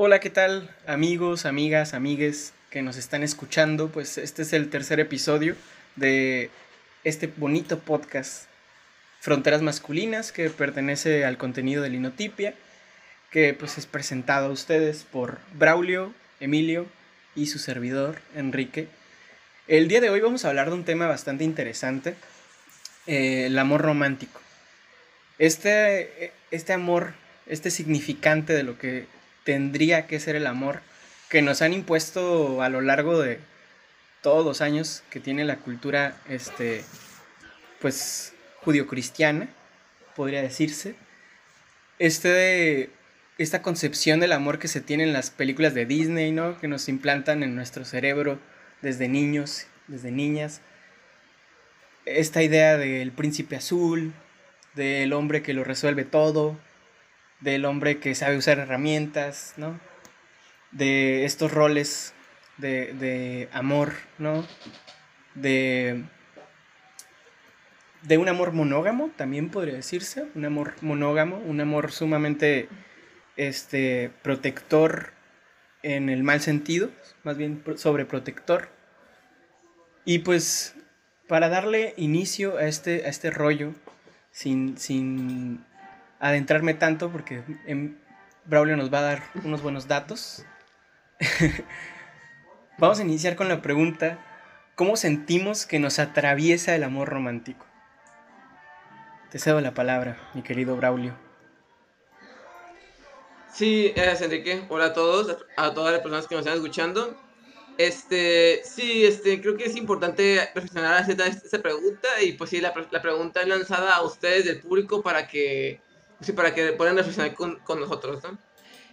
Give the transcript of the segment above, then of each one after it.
Hola, ¿qué tal amigos, amigas, amigues que nos están escuchando? Pues este es el tercer episodio de este bonito podcast Fronteras Masculinas que pertenece al contenido de Linotipia, que pues es presentado a ustedes por Braulio, Emilio y su servidor Enrique. El día de hoy vamos a hablar de un tema bastante interesante, eh, el amor romántico. Este, este amor, este significante de lo que tendría que ser el amor que nos han impuesto a lo largo de todos los años que tiene la cultura este pues judio-cristiana podría decirse. Este esta concepción del amor que se tiene en las películas de Disney no que nos implantan en nuestro cerebro desde niños desde niñas. Esta idea del príncipe azul del hombre que lo resuelve todo del hombre que sabe usar herramientas, ¿no? De estos roles de, de amor, ¿no? De, de un amor monógamo, también podría decirse, un amor monógamo, un amor sumamente este, protector en el mal sentido, más bien sobreprotector. Y pues para darle inicio a este, a este rollo, sin, sin adentrarme tanto porque en Braulio nos va a dar unos buenos datos. Vamos a iniciar con la pregunta, ¿cómo sentimos que nos atraviesa el amor romántico? Te cedo la palabra, mi querido Braulio. Sí, gracias Enrique. Hola a todos, a todas las personas que nos están escuchando. Este, sí, este, creo que es importante reflexionar acerca esta pregunta y pues sí, la, la pregunta es lanzada a ustedes del público para que Sí, para que puedan reflexionar con, con nosotros, ¿no?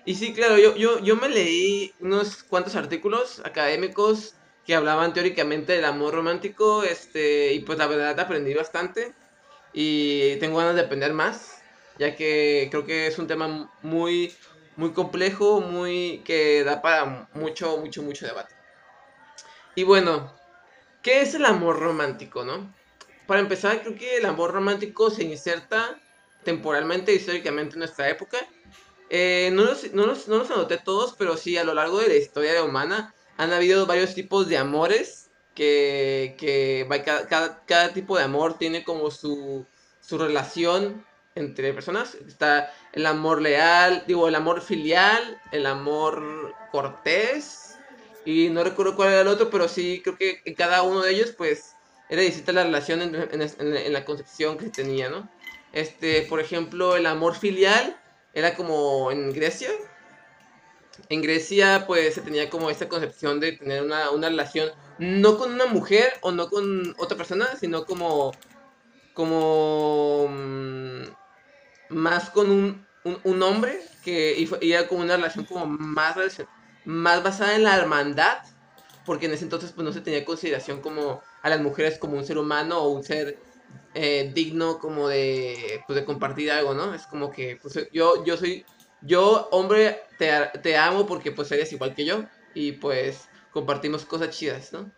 Y sí, claro, yo, yo, yo me leí unos cuantos artículos académicos que hablaban teóricamente del amor romántico, este, y pues la verdad aprendí bastante y tengo ganas de aprender más, ya que creo que es un tema muy, muy complejo, muy, que da para mucho, mucho, mucho debate. Y bueno, ¿qué es el amor romántico, no? Para empezar, creo que el amor romántico se inserta temporalmente, históricamente en nuestra época. Eh, no, los, no, los, no, los, anoté todos, pero sí, a lo largo de la historia humana han habido varios tipos de amores que, que cada, cada, tipo de amor tiene como su, su relación entre personas. Está el amor leal, digo, el amor filial, el amor cortés, y no recuerdo cuál era el otro, pero sí creo que en cada uno de ellos, pues, era distinta la relación en, en, en, la concepción que tenía, ¿no? Este, por ejemplo, el amor filial era como en Grecia. En Grecia, pues se tenía como esta concepción de tener una, relación no con una mujer o no con otra persona, sino como. como. Mm, más con un, un, hombre que y, era como una relación como más, más basada en la hermandad, porque en ese entonces pues no se tenía consideración como a las mujeres como un ser humano o un ser eh, digno como de, pues, de compartir algo, ¿no? Es como que pues, yo, yo soy, yo hombre, te, te amo porque pues eres igual que yo y pues compartimos cosas chidas, ¿no?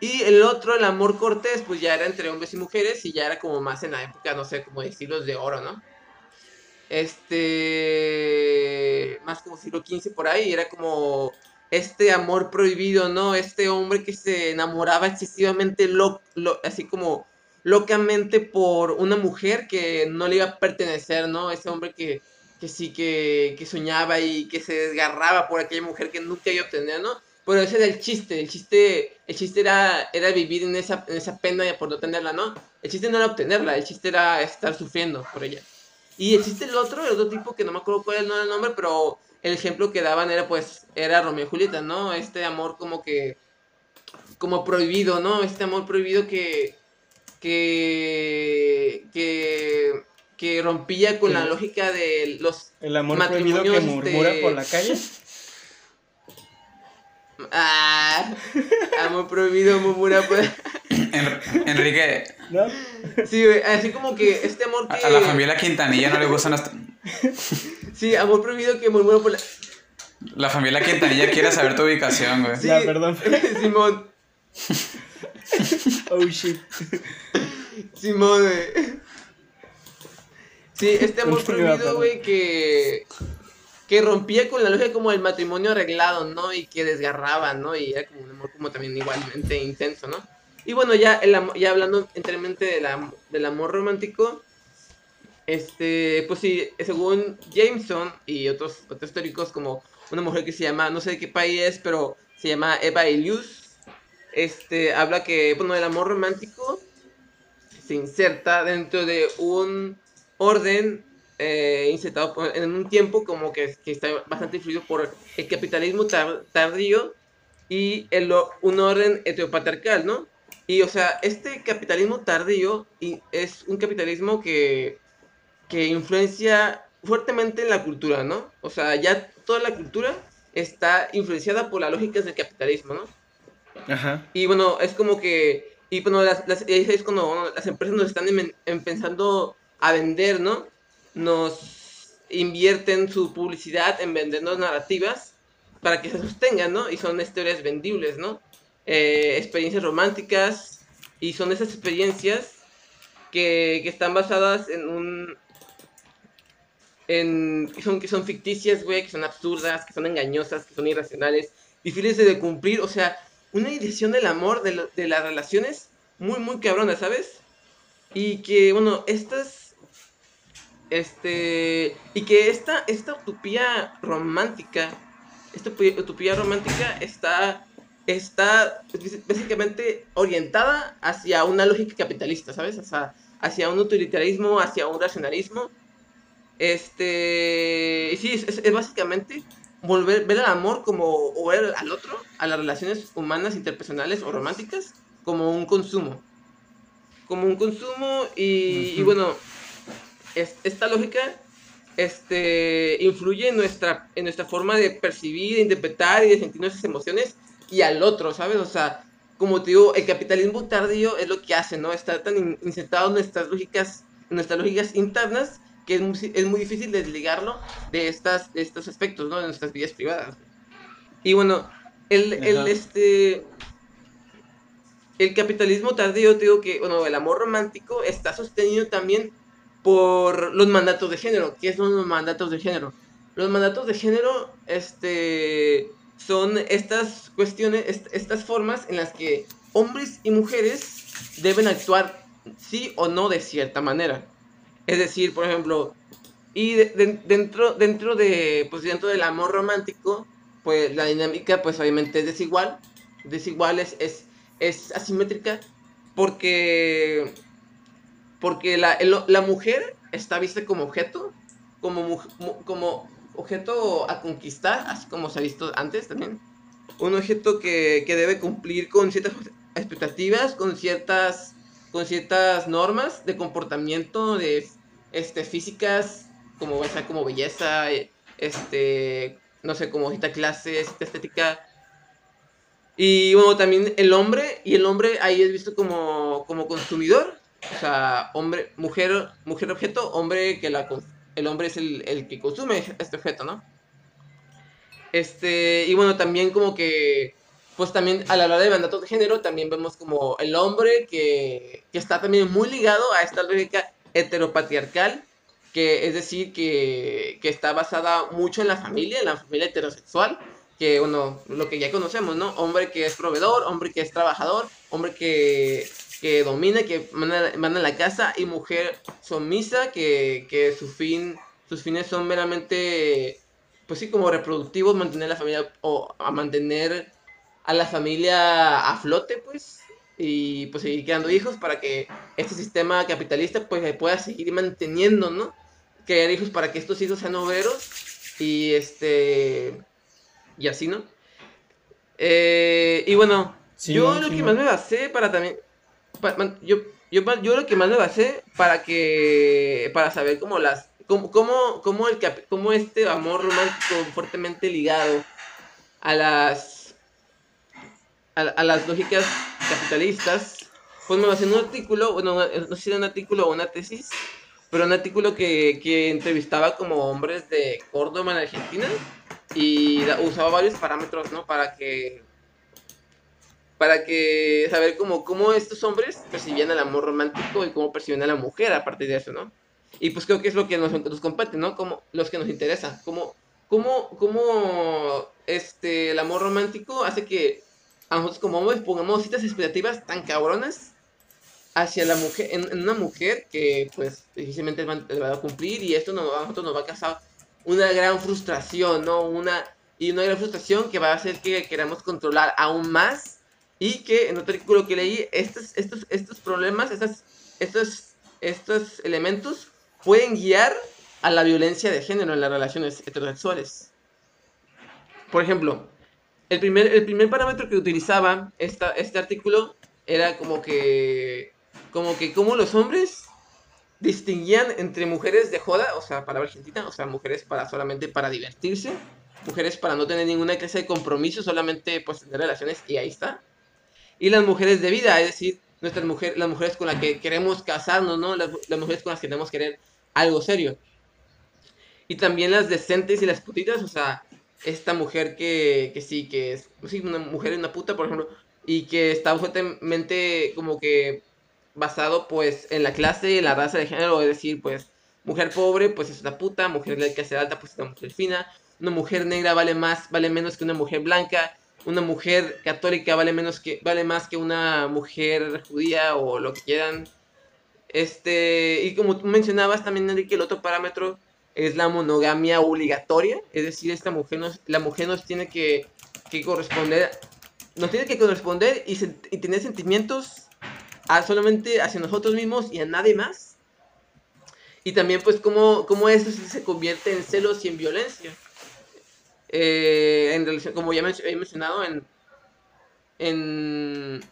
Y el otro, el amor cortés, pues ya era entre hombres y mujeres y ya era como más en la época, no sé, como de siglos de oro, ¿no? Este, más como siglo XV por ahí, era como este amor prohibido, ¿no? Este hombre que se enamoraba excesivamente, lo, así como locamente por una mujer que no le iba a pertenecer, ¿no? Ese hombre que, que sí que, que soñaba y que se desgarraba por aquella mujer que nunca iba a obtener, ¿no? Pero ese era el chiste, el chiste, el chiste era, era vivir en esa, en esa pena por no tenerla, ¿no? El chiste no era obtenerla, el chiste era estar sufriendo por ella. Y el chiste el otro, el otro tipo que no me acuerdo cuál era el nombre, pero el ejemplo que daban era pues, era Romeo y Julieta, ¿no? Este amor como que, como prohibido, ¿no? Este amor prohibido que, que, que, que rompía con la lógica de los El amor prohibido que murmura por la calle. Ah, amor prohibido murmura por... Enrique. ¿No? Sí, así como que este amor que... A la familia Quintanilla no le gustan las... Sí, amor prohibido que murmura por la... La familia Quintanilla quiere saber tu ubicación, güey. Sí, ya, perdón. Simón. oh shit. Simón, güey. Sí, este amor prohibido, güey, que. que rompía con la lógica como el matrimonio arreglado, ¿no? Y que desgarraba, ¿no? Y era como un amor como también igualmente intenso, ¿no? Y bueno, ya, el, ya hablando enteramente de la, del amor romántico, este, pues sí, según Jameson y otros, otros históricos como una mujer que se llama, no sé de qué país es, pero se llama Eva Elius, este, habla que, bueno, el amor romántico se inserta dentro de un orden eh, insertado en un tiempo como que, que, está bastante influido por el capitalismo tardío y el, un orden heteropatriarcal, ¿no? Y, o sea, este capitalismo tardío es un capitalismo que, que influencia fuertemente en la cultura, ¿no? O sea, ya toda la cultura está influenciada por las lógicas del capitalismo, ¿no? Y bueno, es como que, y bueno, las, es cuando las empresas nos están empezando a vender, ¿no? Nos invierten su publicidad en vendernos narrativas para que se sostengan, ¿no? Y son historias vendibles, ¿no? Eh, experiencias románticas, y son esas experiencias que, que están basadas en un, en, que, son, que son ficticias, güey, que son absurdas, que son engañosas, que son irracionales, difíciles de cumplir, o sea, una edición del amor, de, de las relaciones, muy, muy cabrona, ¿sabes? Y que, bueno, estas, este, y que esta, esta utopía romántica, esta utopía romántica está, está básicamente orientada hacia una lógica capitalista, ¿sabes? Hacia, hacia un utilitarismo, hacia un racionalismo, este, sí, es, básicamente volver, ver al amor como, o ver al otro, a las relaciones humanas, interpersonales o románticas, como un consumo. Como un consumo y, bueno, esta lógica este, influye en nuestra, en nuestra forma de percibir, de interpretar y de sentir nuestras emociones y al otro, ¿sabes? O sea, como te digo, el capitalismo tardío es lo que hace, ¿no? Está tan insertado en nuestras lógicas, en nuestras lógicas internas que es muy, es muy difícil desligarlo de, estas, de estos aspectos, ¿no? De nuestras vidas privadas. Y bueno, el, el, este, el capitalismo tardío, te digo que, bueno, el amor romántico está sostenido también por los mandatos de género. ¿Qué son los mandatos de género? Los mandatos de género, este, son estas cuestiones, estas formas en las que hombres y mujeres deben actuar sí o no de cierta manera. Es decir, por ejemplo, y dentro, dentro de, pues dentro del amor romántico, pues la dinámica, pues obviamente es desigual. Desigual es, es, asimétrica porque, porque la, la mujer está vista como objeto, como, como objeto a conquistar, así como se ha visto antes también. Un objeto que, que debe cumplir con ciertas expectativas, con ciertas con ciertas normas de comportamiento, de este, físicas, como, como belleza, este, no sé, como esta clase, esta estética. Y bueno, también el hombre, y el hombre ahí es visto como, como consumidor, o sea, hombre, mujer, mujer objeto, hombre que la, el hombre es el, el que consume este objeto, ¿no? Este, y bueno, también como que pues también a la hora de mandatos de género también vemos como el hombre que, que está también muy ligado a esta lógica heteropatriarcal, que es decir, que, que, está basada mucho en la familia, en la familia heterosexual, que bueno, lo que ya conocemos, ¿no? Hombre que es proveedor, hombre que es trabajador, hombre que, que domina, que manda, manda la casa, y mujer sumisa, que, que su fin, sus fines son meramente, pues sí, como reproductivos, mantener la familia o a mantener a la familia a flote, pues, y pues seguir creando hijos para que este sistema capitalista pues pueda seguir manteniendo, ¿no? Crear hijos para que estos hijos sean obreros y este y así, ¿no? Eh, y bueno, yo lo que más me basé para también yo, yo, yo lo que más me basé para que para saber cómo las cómo, cómo, cómo el cómo este amor romántico fuertemente ligado a las a, las lógicas capitalistas, pues me basé en un artículo, bueno, no sé si era un artículo o una tesis, pero un artículo que, que entrevistaba como hombres de Córdoba en Argentina y usaba varios parámetros, ¿no? Para que para que saber cómo, cómo estos hombres percibían el amor romántico y cómo percibían a la mujer a partir de eso, ¿no? Y pues creo que es lo que nos, nos compete, ¿no? Como los que nos interesa, cómo, cómo, cómo este, el amor romántico hace que a nosotros como hombres pongamos ciertas expectativas tan cabronas hacia la mujer, en, una mujer que pues difícilmente le va a cumplir y esto nos, a nosotros nos va a causar una gran frustración, ¿no? Una, y una gran frustración que va a hacer que queramos controlar aún más y que en otro artículo que leí, estos, estos, estos problemas, estas, estos, estos elementos pueden guiar a la violencia de género en las relaciones heterosexuales. Por ejemplo, el primer, el primer parámetro que utilizaba esta, este artículo era como que, como que como los hombres distinguían entre mujeres de joda, o sea, para argentina, o sea, mujeres para solamente para divertirse, mujeres para no tener ninguna clase de compromiso, solamente pues tener relaciones y ahí está. Y las mujeres de vida, es decir, nuestras mujeres, las mujeres con las que queremos casarnos, ¿no? Las, las mujeres con las que tenemos que querer algo serio. Y también las decentes y las putitas, o sea, esta mujer que, que sí, que es sí, una mujer, una puta, por ejemplo, y que está fuertemente como que basado pues en la clase, en la raza de género, es decir, pues mujer pobre pues es una puta, mujer de clase alta pues es una mujer fina, una mujer negra vale más, vale menos que una mujer blanca, una mujer católica vale menos que vale más que una mujer judía o lo que quieran. Este, y como tú mencionabas también Enrique, el otro parámetro es la monogamia obligatoria, es decir, esta mujer nos, la mujer nos tiene que, que corresponder, nos tiene que corresponder y, y tener sentimientos a solamente hacia nosotros mismos y a nadie más. Y también pues cómo, cómo esto se convierte en celos y en violencia. Eh, como ya he mencionado, en, en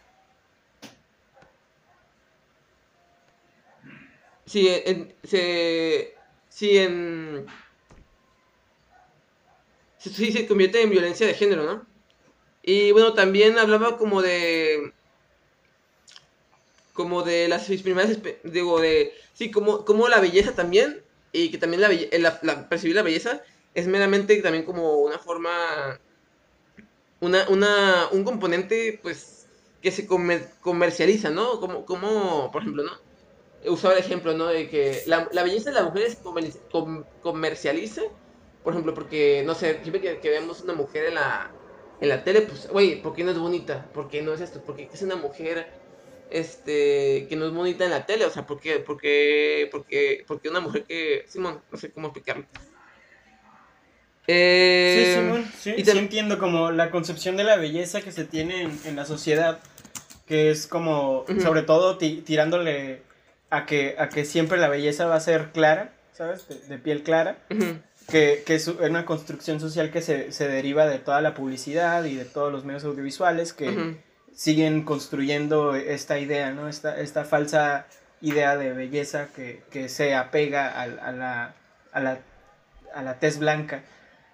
sí, en, se, sí, en, sí, se convierte en violencia de género, ¿no? Y bueno, también hablaba como de como de las primeras, digo, de, sí, como, como la belleza también, y que también la, la, percibir la belleza es meramente también como una forma, una, una, un componente, pues, que se comercializa, ¿no? Como, como, por ejemplo, ¿no? Usaba el ejemplo, ¿no? De que la, la belleza de las mujeres comercializa, por ejemplo, porque, no sé, siempre que, que vemos una mujer en la, en la tele, pues, güey, ¿por qué no es bonita? ¿Por qué no es esto? Porque es una mujer este, que no es bonita en la tele, o sea, ¿por qué? Porque, porque, porque una mujer que, Simón, no sé cómo explicarlo. Eh, sí, Simón, sí, y sí entiendo como la concepción de la belleza que se tiene en, la sociedad, que es como, sobre todo tirándole a que, a que siempre la belleza va a ser clara, ¿sabes? De, piel clara. Que, que, es una construcción social que se, se, deriva de toda la publicidad y de todos los medios audiovisuales que, siguen construyendo esta idea, ¿no? Esta, esta falsa idea de belleza que, que se apega a, a, la, a, la, a la tez blanca.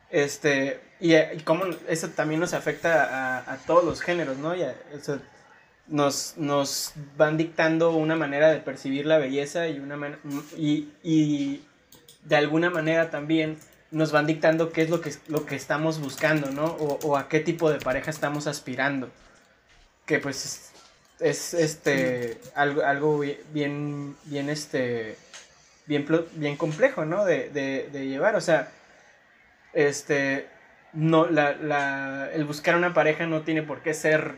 Este, y, y cómo eso también nos afecta a, a todos los géneros, ¿no? Y eso nos, nos van dictando una manera de percibir la belleza y, una y, y de alguna manera también nos van dictando qué es lo que, lo que estamos buscando, ¿no? O, o a qué tipo de pareja estamos aspirando que pues es este algo, algo bien, bien este bien, bien complejo, ¿no? De, de, de, llevar, o sea, este, no, la, la, el buscar una pareja no tiene por qué ser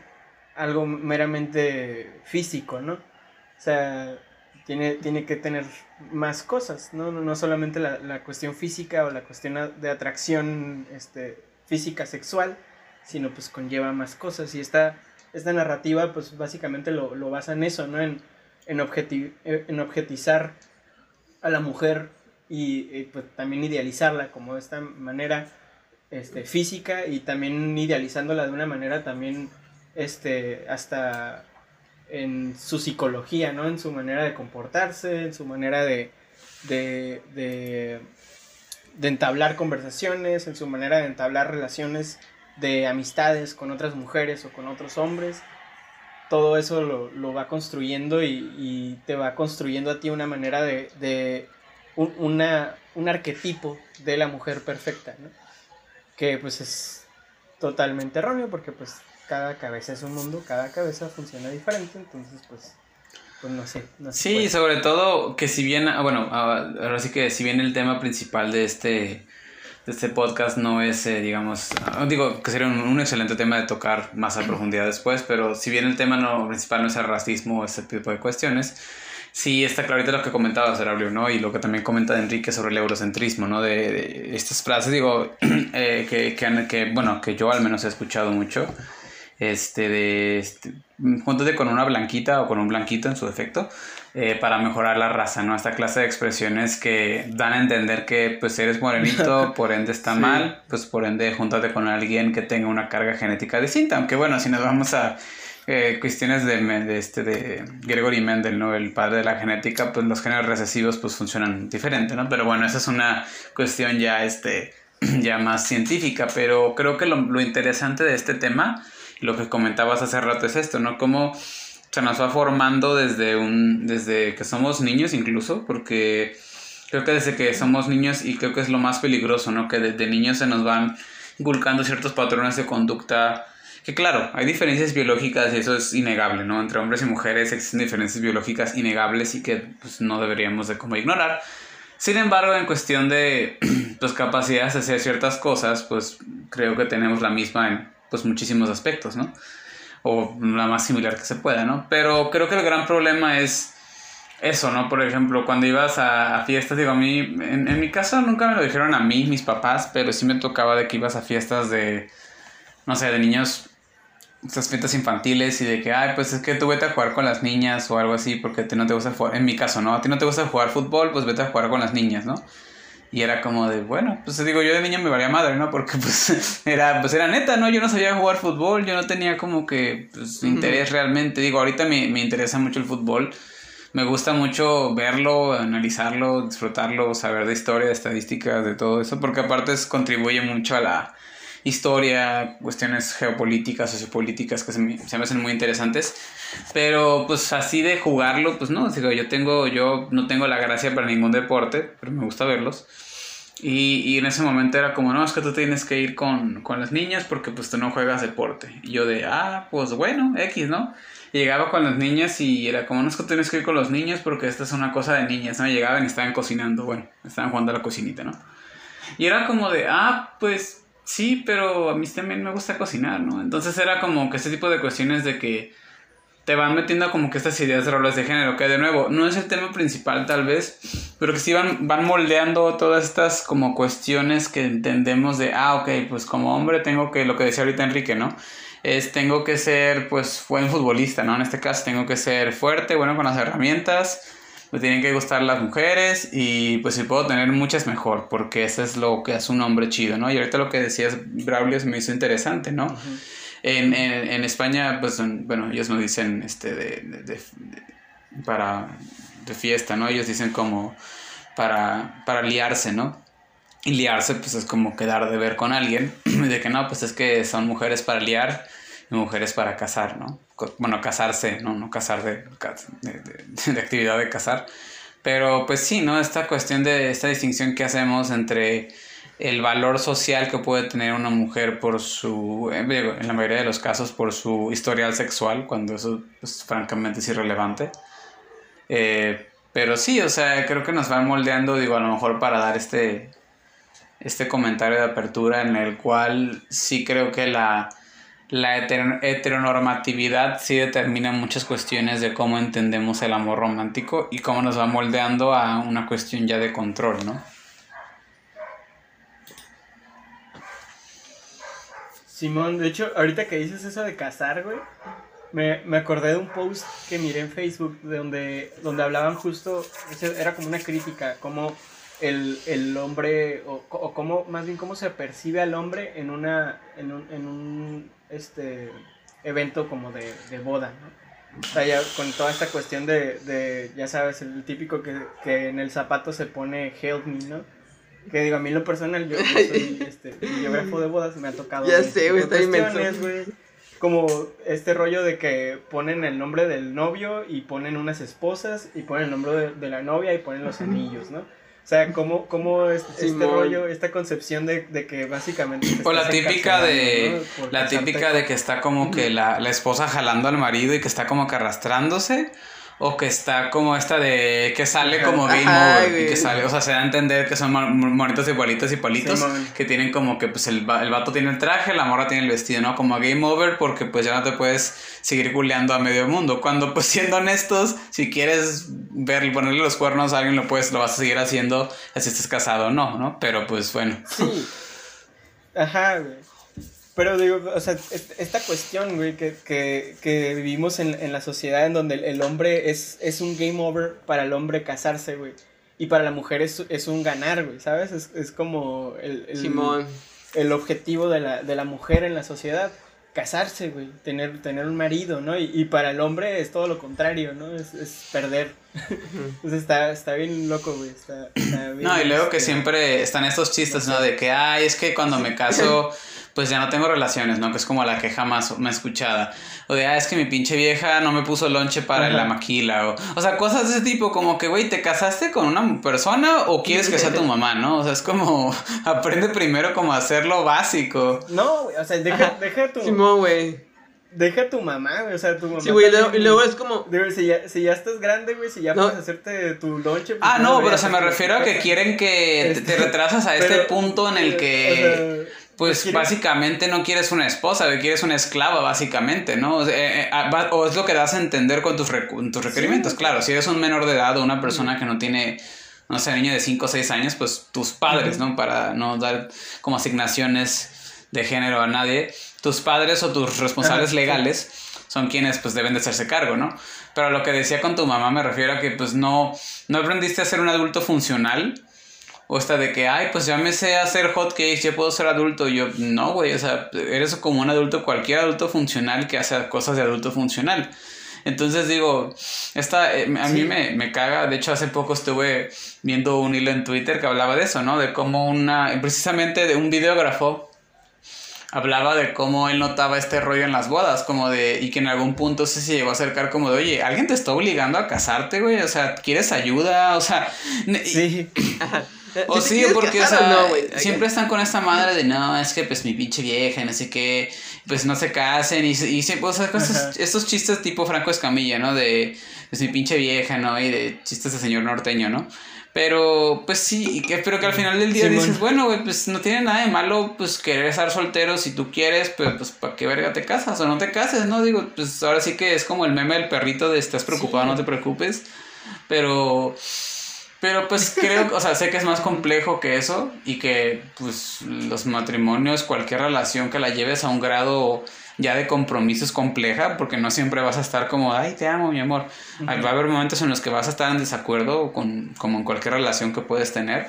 algo meramente físico, ¿no? O sea, tiene, tiene que tener más cosas, ¿no? No solamente la, la cuestión física o la cuestión de atracción este, física sexual, sino pues conlleva más cosas y está esta narrativa pues básicamente lo, lo basa en eso, ¿no? En, en, en objetizar a la mujer y, pues, también idealizarla como de esta manera este, física y también idealizándola de una manera también este, hasta en su psicología, ¿no? En su manera de comportarse, en su manera de, de, de, de entablar conversaciones, en su manera de entablar relaciones de amistades con otras mujeres o con otros hombres. Todo eso lo, va construyendo y, te va construyendo a ti una manera de, un, una, un arquetipo de la mujer perfecta, ¿no? Que pues es totalmente erróneo porque pues cada cabeza es un mundo, cada cabeza funciona diferente, entonces pues pues no sé. No sí, sobre todo que si bien, ah, bueno, ah, ahora sí que si bien el tema principal de este de este podcast no es, eh, digamos, no digo que sería un, un, excelente tema de tocar más a profundidad después, pero si bien el tema no, principal no es el racismo o ese tipo de cuestiones, sí está clarito lo que comentaba Serablio, ¿no? Y lo que también comenta Enrique sobre el eurocentrismo, ¿no? De, de estas frases, digo, eh, que, que, que, bueno, que yo al menos he escuchado mucho, este, de, este, júntate con una blanquita o con un blanquito en su defecto, eh, para mejorar la raza, ¿no? Esta clase de expresiones que dan a entender que, pues, eres morenito, por ende está sí. mal, pues, por ende, júntate con alguien que tenga una carga genética distinta, aunque, bueno, si nos vamos a eh, cuestiones de, de, este, de Gregory Mendel, ¿no? El padre de la genética, pues los genes recesivos pues funcionan diferente, ¿no? Pero bueno, esa es una cuestión ya, este, ya más científica, pero creo que lo, lo interesante de este tema, lo que comentabas hace rato es esto, ¿no? Cómo se nos va formando desde, un, desde que somos niños incluso, porque creo que desde que somos niños y creo que es lo más peligroso, ¿no? Que desde niños se nos van inculcando ciertos patrones de conducta que claro, hay diferencias biológicas y eso es innegable, ¿no? Entre hombres y mujeres existen diferencias biológicas innegables y que pues, no deberíamos de como ignorar. Sin embargo, en cuestión de pues, capacidades de hacer ciertas cosas, pues creo que tenemos la misma en pues, muchísimos aspectos, ¿no? O la más similar que se pueda, ¿no? Pero creo que el gran problema es eso, ¿no? Por ejemplo, cuando ibas a, fiestas, digo, a mí, en, en mi caso nunca me lo dijeron a mí, mis papás, pero sí me tocaba de que ibas a fiestas de no sé, de niños, estas fiestas infantiles y de que, ay, pues es que tú vete a jugar con las niñas o algo así porque a ti no te gusta jugar, en mi caso, ¿no? A ti no te gusta jugar fútbol, pues vete a jugar con las niñas, ¿no? Y era como de, bueno, pues digo, yo de niño me valía madre, ¿no? Porque pues era, pues era neta, ¿no? Yo no sabía jugar fútbol, yo no tenía como que, pues, interés realmente. Digo, ahorita me, me interesa mucho el fútbol. Me gusta mucho verlo, analizarlo, disfrutarlo, saber de historia, de estadísticas, de todo eso, porque aparte es, contribuye mucho a la, historia, cuestiones geopolíticas, sociopolíticas que se me, se me, hacen muy interesantes. Pero pues así de jugarlo, pues no, digo, yo tengo, yo no tengo la gracia para ningún deporte, pero me gusta verlos. Y, y en ese momento era como, no, es que tú tienes que ir con, con las niñas porque pues tú no juegas deporte. Y yo de, ah, pues bueno, X, ¿no? Llegaba con las niñas y era como, no es que tienes que ir con los niños porque esta es una cosa de niñas, ¿no? Llegaban y estaban cocinando, bueno, estaban jugando a la cocinita, ¿no? Y era como de, ah, pues Sí, pero a mí también me gusta cocinar, ¿no? Entonces era como que ese tipo de cuestiones de que te van metiendo como que estas ideas de roles de género, que de nuevo, no es el tema principal tal vez, pero que sí van, van moldeando todas estas como cuestiones que entendemos de, ah, ok, pues como hombre tengo que, lo que decía ahorita Enrique, ¿no? Es, tengo que ser, pues, buen futbolista, ¿no? En este caso tengo que ser fuerte, bueno con las herramientas, me tienen que gustar las mujeres y pues si puedo tener muchas mejor, porque eso es lo que hace un hombre chido, ¿no? Y ahorita lo que decías, Braulio, se me hizo interesante, ¿no? Uh -huh. en, en, en, España, pues, bueno, ellos no dicen, este, de, de, de, para, de fiesta, ¿no? Ellos dicen como para, para liarse, ¿no? Y liarse, pues, es como quedar de ver con alguien, de que no, pues es que son mujeres para liar y mujeres para casar, ¿no? bueno, casarse, no, no casar de, de, de, actividad de casar. Pero pues sí, ¿no? Esta cuestión de esta distinción que hacemos entre el valor social que puede tener una mujer por su, en la mayoría de los casos, por su historial sexual, cuando eso pues, francamente es irrelevante. Eh, pero sí, o sea, creo que nos van moldeando, digo, a lo mejor para dar este, este comentario de apertura en el cual sí creo que la la heteronormatividad sí determina muchas cuestiones de cómo entendemos el amor romántico y cómo nos va moldeando a una cuestión ya de control, ¿no? Simón, de hecho, ahorita que dices eso de casar, güey, me, me, acordé de un post que miré en Facebook donde, donde hablaban justo, era como una crítica, como el, el hombre, o, o cómo, más bien cómo se percibe al hombre en una, en un, en un este evento como de, de boda, ¿no? O sea, ya con toda esta cuestión de, de ya sabes, el típico que, que, en el zapato se pone help me, ¿no? Que digo, a mí lo personal, yo, yo soy este, biógrafo de bodas, me ha tocado. Ya sé, güey, está inmenso. güey. Como este rollo de que ponen el nombre del novio y ponen unas esposas y ponen el nombre de, de la novia y ponen los anillos, ¿no? O sea, ¿cómo, cómo es, este rollo, esta concepción de, de que básicamente... Pues la típica de... ¿no? La típica de que está como que la, la, esposa jalando al marido y que está como que arrastrándose. O que está como esta de que sale como game Ajá, over y que sale, o sea, se da a entender que son mon- monitos igualitos y palitos, que tienen como que pues el, el vato tiene el traje, la morra tiene el vestido, ¿no? Como game over porque pues ya no te puedes seguir culeando a medio mundo. Cuando pues siendo honestos, si quieres ver y ponerle los cuernos a alguien, lo puedes, lo vas a seguir haciendo, así estés casado o no, ¿no? Pero pues bueno. Sí. Ajá, güey. Pero digo, o sea, est- esta cuestión, güey, que, que, que vivimos en, en la sociedad en donde el, el hombre es, es un game over para el hombre casarse, güey. Y para la mujer es, es un ganar, güey, ¿sabes? Es, es como el, el, Simón. el objetivo de la, de la mujer en la sociedad. Casarse, güey, tener, tener un marido, ¿no? Y, y para el hombre es todo lo contrario, ¿no? Es, es perder. Entonces está, está bien loco, güey. Está, está bien, No, y luego que este, siempre están estos chistes, ¿no? De que, ay, es que cuando me caso, pues ya no tengo relaciones, ¿no? Que es como la queja más, más escuchada. O de, ah, es que mi pinche vieja no me puso lonche para Ajá. la maquila. O, o sea, cosas de ese tipo, como que, güey, ¿te casaste con una persona o quieres que sea tu mamá, no? O sea, es como, aprende primero como a hacer lo básico. No, güey, o sea, deja, deja tu... Simón, güey. Deja a tu mamá, güey. O sea, tu mamá. Sí, güey, y luego, y también- luego es como. Digo, si ya, si ya estás grande, güey, si ya No. puedes hacerte tu lonche. pues, Ah, no, pero se me refiero a que quieren que te- te Este, retrasas a este pero, punto en el eh, que... o sea, Pues básicamente no quieres una esposa, quieres una esclava, básicamente, ¿no? O, sea, eh, eh, ah, o es lo que das a entender con tus, recu- tus requerimientos. Sí. Claro, si eres un menor de edad o una persona que no tiene, no sé, niño de 5 o 6 años, pues tus padres, ¿no? Para no dar como asignaciones de género a nadie, tus padres o tus responsables legales son quienes pues deben de hacerse cargo, ¿no? Pero a lo que decía con tu mamá me refiero a que pues no, no aprendiste a ser un adulto funcional. O esta de que, ay, pues ya me sé hacer hot cakes, ya puedo ser adulto. Y yo, no, güey, o sea, eres como un adulto, cualquier adulto funcional que hace cosas de adulto funcional. Entonces digo, esta, eh, a mí Sí. me, me caga. De hecho, hace poco estuve viendo un hilo en Twitter que hablaba de eso, ¿no? De cómo una, precisamente de un videógrafo hablaba de cómo él notaba este rollo en las bodas, como de, y que en algún punto se, se llegó a acercar como de, oye, ¿alguien te está obligando a casarte, güey? O sea, ¿quieres ayuda? O sea, Sí. O ¿Sí porque, o sea, no, siempre están con esta madre de, no, es que pues mi pinche vieja, y no sé qué, pues no se casen, y, y siempre, o sea, Ajá. estos chistes tipo Franco Escamilla, ¿no? De, pues mi pinche vieja, ¿no? Y de chistes de señor norteño, ¿no? Pero, pues sí, y que, pero que al final del día Simón. dices, bueno, güey, pues no tiene nada de malo, pues querer estar soltero si tú quieres, pero pues para qué verga te casas o no te cases, ¿no? Digo, pues ahora sí que es como el meme del perrito de estás preocupado, Sí. no te preocupes, pero... Pero pues creo, o sea, sé que es más complejo que eso y que pues los matrimonios, cualquier relación que la lleves a un grado ya de compromiso es compleja porque no siempre vas a estar como, ay, te amo, mi amor. Ahí Va a haber momentos en los que vas a estar en desacuerdo con, como en cualquier relación que puedes tener.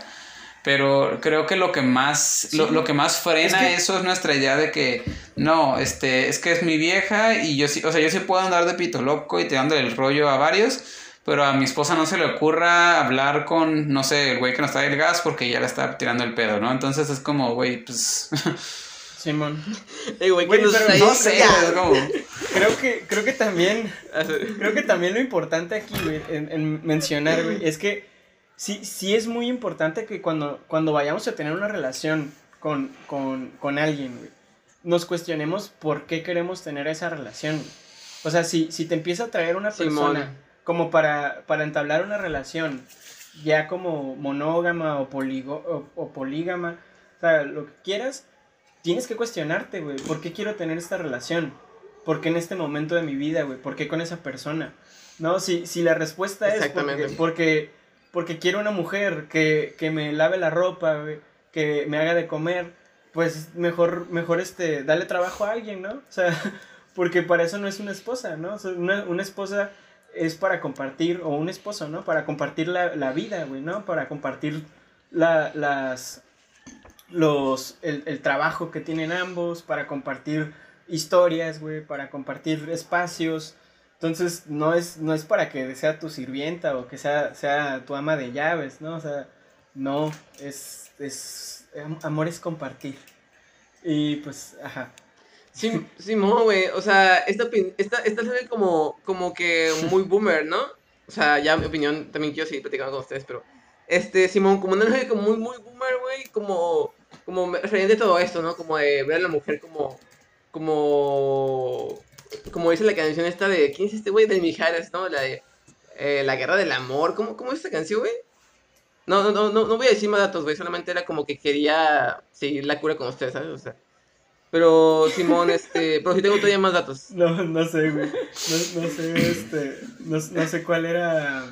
Pero creo que lo que más, lo, Sí. lo que más frena Es que- eso es nuestra idea de que no, este, es que es mi vieja y yo sí, o sea, yo sí puedo andar de pito loco y tirando el rollo a varios, pero a mi esposa no se le ocurra hablar con, no sé, el güey que nos trae el gas porque ya le está tirando el pedo, ¿no? Entonces es como, güey, pues, Simón. Ey, güey, Güey, que nos pero no sé, ya. es como, Creo que, creo que también. Creo que también lo importante aquí, güey, en, en mencionar, güey, es que sí, sí es muy importante que cuando, cuando vayamos a tener una relación con, con, con alguien, güey, nos cuestionemos por qué queremos tener esa relación. güey. O sea, si, si te empieza a traer una Simón. persona como para, para entablar una relación, ya como monógama o, poligo, o, o polígama, o sea, lo que quieras, tienes que cuestionarte, güey, ¿por qué quiero tener esta relación? ¿Por qué en este momento de mi vida, güey? ¿Por qué con esa persona? No, si, si la respuesta es porque, porque, porque quiero una mujer que, que me lave la ropa, güey, que me haga de comer, pues mejor, mejor este, dale trabajo a alguien, ¿no? O sea, porque para eso no es una esposa, ¿no? O sea, una, una esposa es para compartir, o un esposo, ¿no? Para compartir la, la vida, güey, ¿no? Para compartir la, las, los, el, trabajo que tienen ambos, para compartir historias, güey, para compartir espacios. Entonces, no es, no es para que sea tu sirvienta o que sea, sea tu ama de llaves, ¿no? O sea, no, es, es, am- amor es compartir. Y pues, ajá. Sí, Simón, güey, o sea, esta, esta, esta se ve como, como que muy boomer, ¿no? O sea, ya mi opinión, también quiero seguir platicando con ustedes, pero, este, Simón, como una mujer como muy, muy boomer, güey, como, como referente a todo esto, ¿no? Como de ver a la mujer como, como, como dice la canción esta de, ¿quién es este güey? De Mijares, ¿no? La de, eh, La Guerra del Amor. ¿Cómo, cómo es esta canción, güey? No, no, no, no, no voy a decir más datos, güey. Solamente era como que quería seguir la cura con ustedes, ¿sabes? O sea. Pero, Simón, este. Pero si tengo todavía más datos. No, no sé, güey. No, no sé, este. No, no sé cuál era.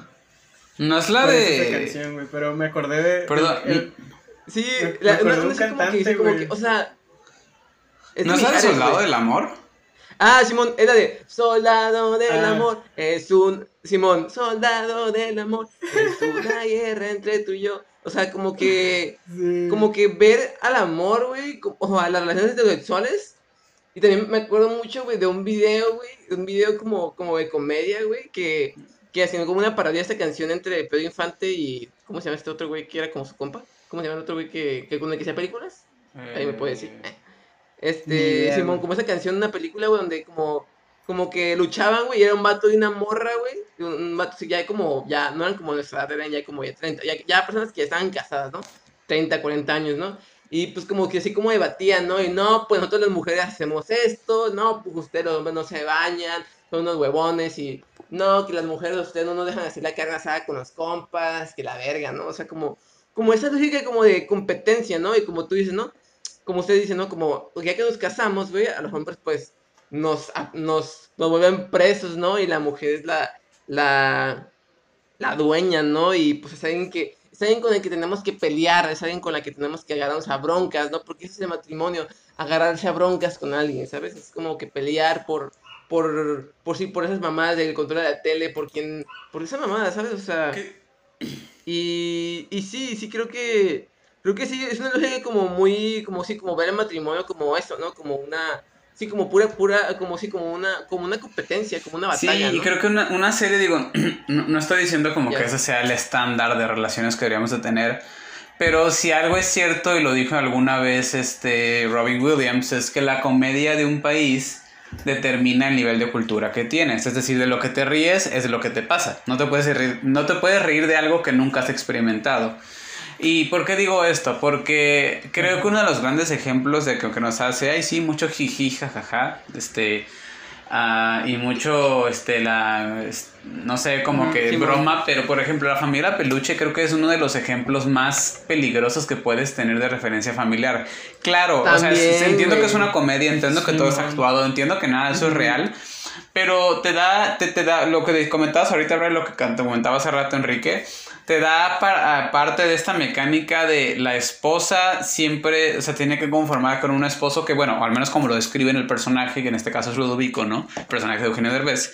No es la esa de. canción, güey. Pero me acordé de. Perdón, el- Sí, Me- me la, una, de un como que como o sea. es ¿No es la de Soldado güey. del Amor? Ah, Simón, es la de Soldado del Ah. amor, es un. Simón, soldado del amor, es una guerra entre tú y yo. O sea, como que. sí. Como que ver al amor, güey, o a las relaciones heterosexuales. Y también me acuerdo mucho, güey, de un video, güey, un video como, como de comedia, güey, que, que hacían como una parodia de esta canción entre Pedro Infante y. ¿Cómo se llama este otro güey que era como su compa? ¿Cómo se llama el otro güey que, que con el que hacía películas? Ahí me puede decir. Eh, Este, Simón, como esa canción, una película, güey, donde como, como que luchaban, güey, era un vato y una morra, güey. Un, vato, sí, ya como, ya, no eran como de nuestra edad, eran ya como ya 30, ya, ya personas que estaban casadas, ¿no? 30, 40 años, ¿no? Y pues como que así como debatían, ¿no? Y no, pues nosotros las mujeres hacemos esto, no, pues ustedes los hombres no se bañan, son unos huevones y no, que las mujeres ustedes no nos dejan hacer la carne asada con los compas, que la verga, ¿no? O sea, como, como esa lógica como de competencia, ¿no? Y como tú dices, ¿no? Como usted dice, ¿no? Como ya que nos casamos, güey, a los hombres pues nos, nos, nos vuelven presos, ¿no? Y la mujer es la, la, la dueña, ¿no? Y pues es alguien que, es alguien con el que tenemos que pelear, es alguien con la que tenemos que agarrarnos a broncas, ¿no? Porque ese es el matrimonio, agarrarse a broncas con alguien, ¿sabes? Es como que pelear por, por, por sí, por esas mamadas del control de la tele, por quien, por esa mamada, ¿sabes? O sea, y, y sí, sí creo que, creo que sí, es una lógica como muy, como sí, como ver el matrimonio como eso, ¿no? Como una, sí, como pura, pura, como sí, como una, como una competencia, como una Sí, batalla, y ¿no? creo que una, una serie, digo, no, no estoy diciendo como que ese sea el estándar de relaciones que deberíamos de tener, pero si algo es cierto, y lo dijo alguna vez este Robin Williams, es que la comedia de un país determina el nivel de cultura que tienes. Es decir, de lo que te ríes es de lo que te pasa. No te puedes reír, no te puedes reír de algo que nunca has experimentado. ¿Y por qué digo esto? Porque creo que uno de los grandes ejemplos de que, que nos hace, ay sí, mucho jiji, jajaja, este, ah, y mucho, este, la, no sé, como que sí, broma, pero por ejemplo, la familia peluche creo que es uno de los ejemplos más peligrosos que puedes tener de referencia familiar. Claro, o sea, entiendo que es una comedia, entiendo que todo es actuado, entiendo que nada de eso es real, pero te da, te, te da, lo que comentabas ahorita, lo que can- te comentaba hace rato Enrique, te da pa- parte de esta mecánica de la esposa siempre se tiene que conformar con un esposo que, bueno, al menos como lo describe en el personaje, que en este caso es Ludovico, ¿no? El personaje de Eugenio Derbez.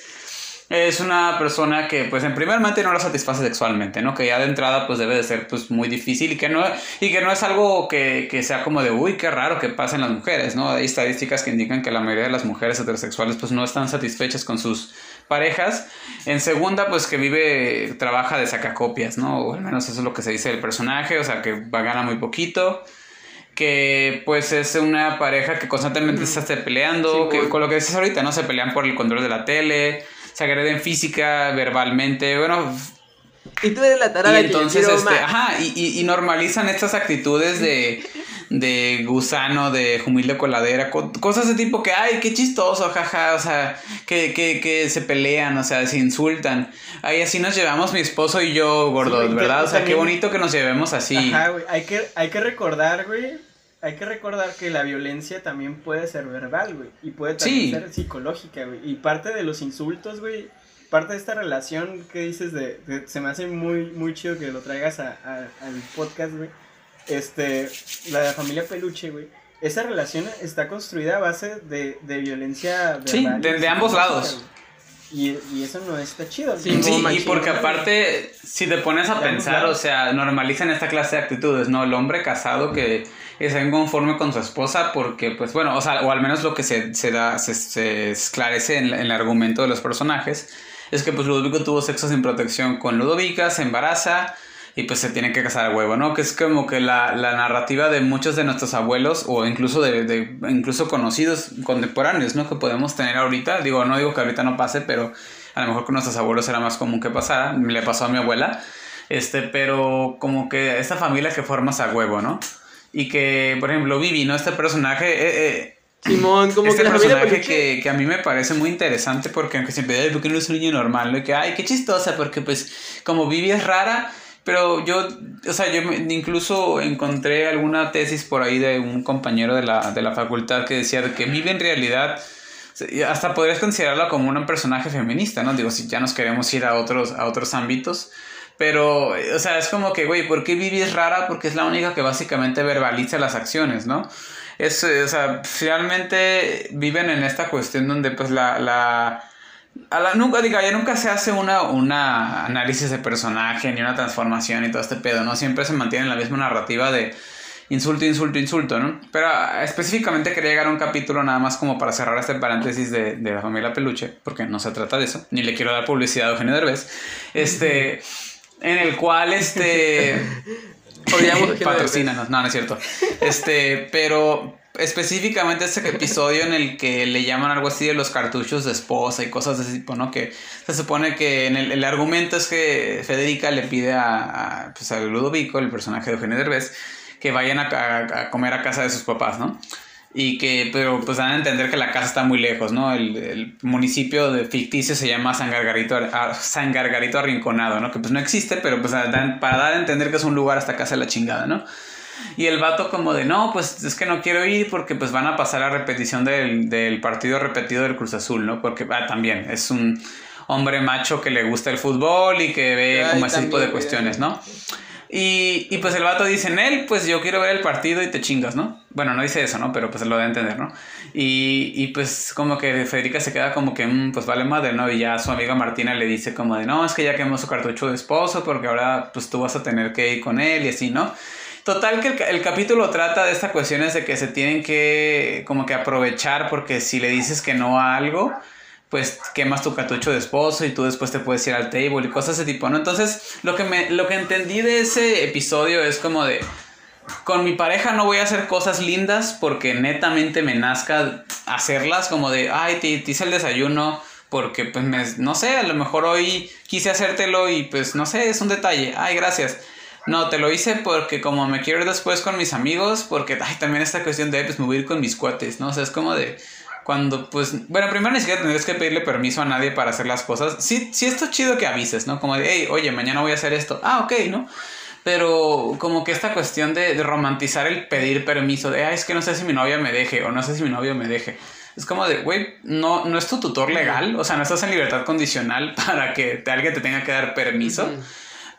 Es una persona que, pues, en primeramente no lo satisface sexualmente, ¿no? Que ya de entrada, pues, debe de ser, pues, muy difícil y que no, y que no es algo que, que sea como de, uy, qué raro que pasa en las mujeres, ¿no? Hay estadísticas que indican que la mayoría de las mujeres heterosexuales, pues, no están satisfechas con sus parejas. En segunda, pues, que vive, trabaja de sacacopias, ¿no? O al menos eso es lo que se dice del personaje, o sea, que va, gana muy poquito que pues es una pareja que constantemente se está peleando, Sí, que con lo que dices ahorita, ¿no? Se pelean por el control de la tele, se agreden física, verbalmente, bueno, Y tú eres la tarada y que yo entonces, este, ajá, y, y- y normalizan estas actitudes de, de gusano, de humilde coladera, co- cosas de tipo que, ay, qué chistoso, jaja, o sea, que, que, que se pelean, o sea, se insultan. Ay, así nos llevamos mi esposo y yo, gordo, güey, y ¿verdad? O sea, qué bonito que nos llevemos así. Ajá, güey. Hay que, hay que recordar, güey. Hay que recordar que la violencia también puede ser verbal, güey. Y puede también Sí. ser psicológica, güey. Y parte de los insultos, güey. Parte de esta relación que dices de, de- Se me hace muy, muy chido que lo traigas a- a- al podcast, güey. Este. La de la familia Peluche, güey. Esa relación está construida a base de, de violencia verbal. Sí, y de- de ambos lados. Y, y eso no está chido. Sí, y porque aparte, si te pones a pensar, o sea, normalizan esta clase de actitudes, ¿no? El hombre casado que está inconforme con su esposa porque, pues bueno, o sea, o al menos lo que se, se da, se, se esclarece en, en el argumento de los personajes, es que pues Ludovico tuvo sexo sin protección con Ludovica, se embaraza y pues se tiene que casar a huevo, ¿no? Que es como que la, la narrativa de muchos de nuestros abuelos o incluso de, de- incluso conocidos contemporáneos, ¿no? Que podemos tener ahorita, digo, no digo que ahorita no pase, pero a lo mejor con nuestros abuelos era más común que pasara, le pasó a mi abuela, este, pero como que esta familia que formas a huevo, ¿no? Y que, por ejemplo, Vivi, ¿no? Este personaje, eh, eh, Simón, como este que la personaje que, que a mí me parece muy interesante porque aunque siempre, ay, ¿por qué no es un niño normal? ¿no? Y que, ay, qué chistosa, porque pues como Vivi es rara, pero yo, o sea, yo incluso encontré alguna tesis por ahí de un compañero de la, de la facultad que decía de que Vivi en realidad, hasta podrías considerarla como un personaje feminista, ¿no? Digo, si ya nos queremos ir a otros, a otros ámbitos. Pero, o sea, es como que, güey, ¿por qué Vivi es rara? Porque es la única que básicamente verbaliza las acciones, ¿no? Es, o sea, realmente viven en esta cuestión donde pues la... la a la- nunca, diga, ya nunca se hace una, una análisis de personaje ni una transformación y todo este pedo, ¿no? Siempre se mantiene en la misma narrativa de insulto, insulto, insulto, ¿no? Pero ah, específicamente quería llegar a un capítulo nada más como para cerrar este paréntesis de, de la familia Peluche, porque no se trata de eso, ni le quiero dar publicidad a Eugenio Derbez, este, en el cual, este... Eugenio Patrocínanos, no, no es cierto. Este, pero específicamente este episodio en el que le llaman algo así de los cartuchos de esposa y cosas de ese tipo, ¿no? Que se supone que en el, el argumento es que Federica le pide a, a, pues, Ludovico, el personaje de Eugenio Derbez, que vayan a, a- comer a casa de sus papás, ¿no? Y que, pero pues dan a entender que la casa está muy lejos, ¿no? El, el municipio de ficticio se llama San Gargarito, San Gargarito Arrinconado, ¿no? Que pues no existe, pero pues para dar a entender que es un lugar hasta casa de la chingada, ¿no? Y el vato como de, no, pues es que no quiero ir porque pues van a pasar a repetición del, del partido repetido del Cruz Azul, ¿no? Porque ah, también es un hombre macho que le gusta el fútbol y que ve Ay, como ese tipo de cuestiones. ¿no? Y, y pues el vato dice en él, pues yo quiero ver el partido y te chingas, ¿no? Bueno, no dice eso, ¿no? Pero pues lo a entender, ¿no? Y, y pues como que Federica se queda como que, "Mm, pues vale madre, ¿no? Y ya su amiga Martina le dice como de, no, es que ya quemó su cartucho de esposo porque ahora pues tú vas a tener que ir con él y así, ¿no? Total que el, el capítulo trata de estas cuestiones de que se tienen que como que aprovechar porque si le dices que no a algo, pues quemas tu cartucho de esposo y tú después te puedes ir al table y cosas de ese tipo, ¿no? Entonces, lo que, me, lo que entendí de ese episodio es como de, con mi pareja no voy a hacer cosas lindas porque netamente me nazca hacerlas, como de, ay, te, te hice el desayuno porque, pues, me- no sé, a lo mejor hoy quise hacértelo y, pues, no sé, es un detalle, ay, gracias. No, te lo hice porque como me quiero ir después con mis amigos, porque, también esta cuestión de, pues, me voy ir con mis cuates, ¿no? O sea, es como de, cuando, pues, bueno, primero ni siquiera tendrías que pedirle permiso a nadie para hacer las cosas. Sí, sí, esto es chido que avises, ¿no? Como de, hey, oye, mañana voy a hacer esto. Ah, ok, ¿no? Pero como que esta cuestión de, de romantizar el pedir permiso, de, ay, es que no sé si mi novia me deje o no sé si mi novio me deje. Es como de, güey, no, no es tu tutor legal, o sea, no estás en libertad condicional para que te- alguien te tenga que dar permiso.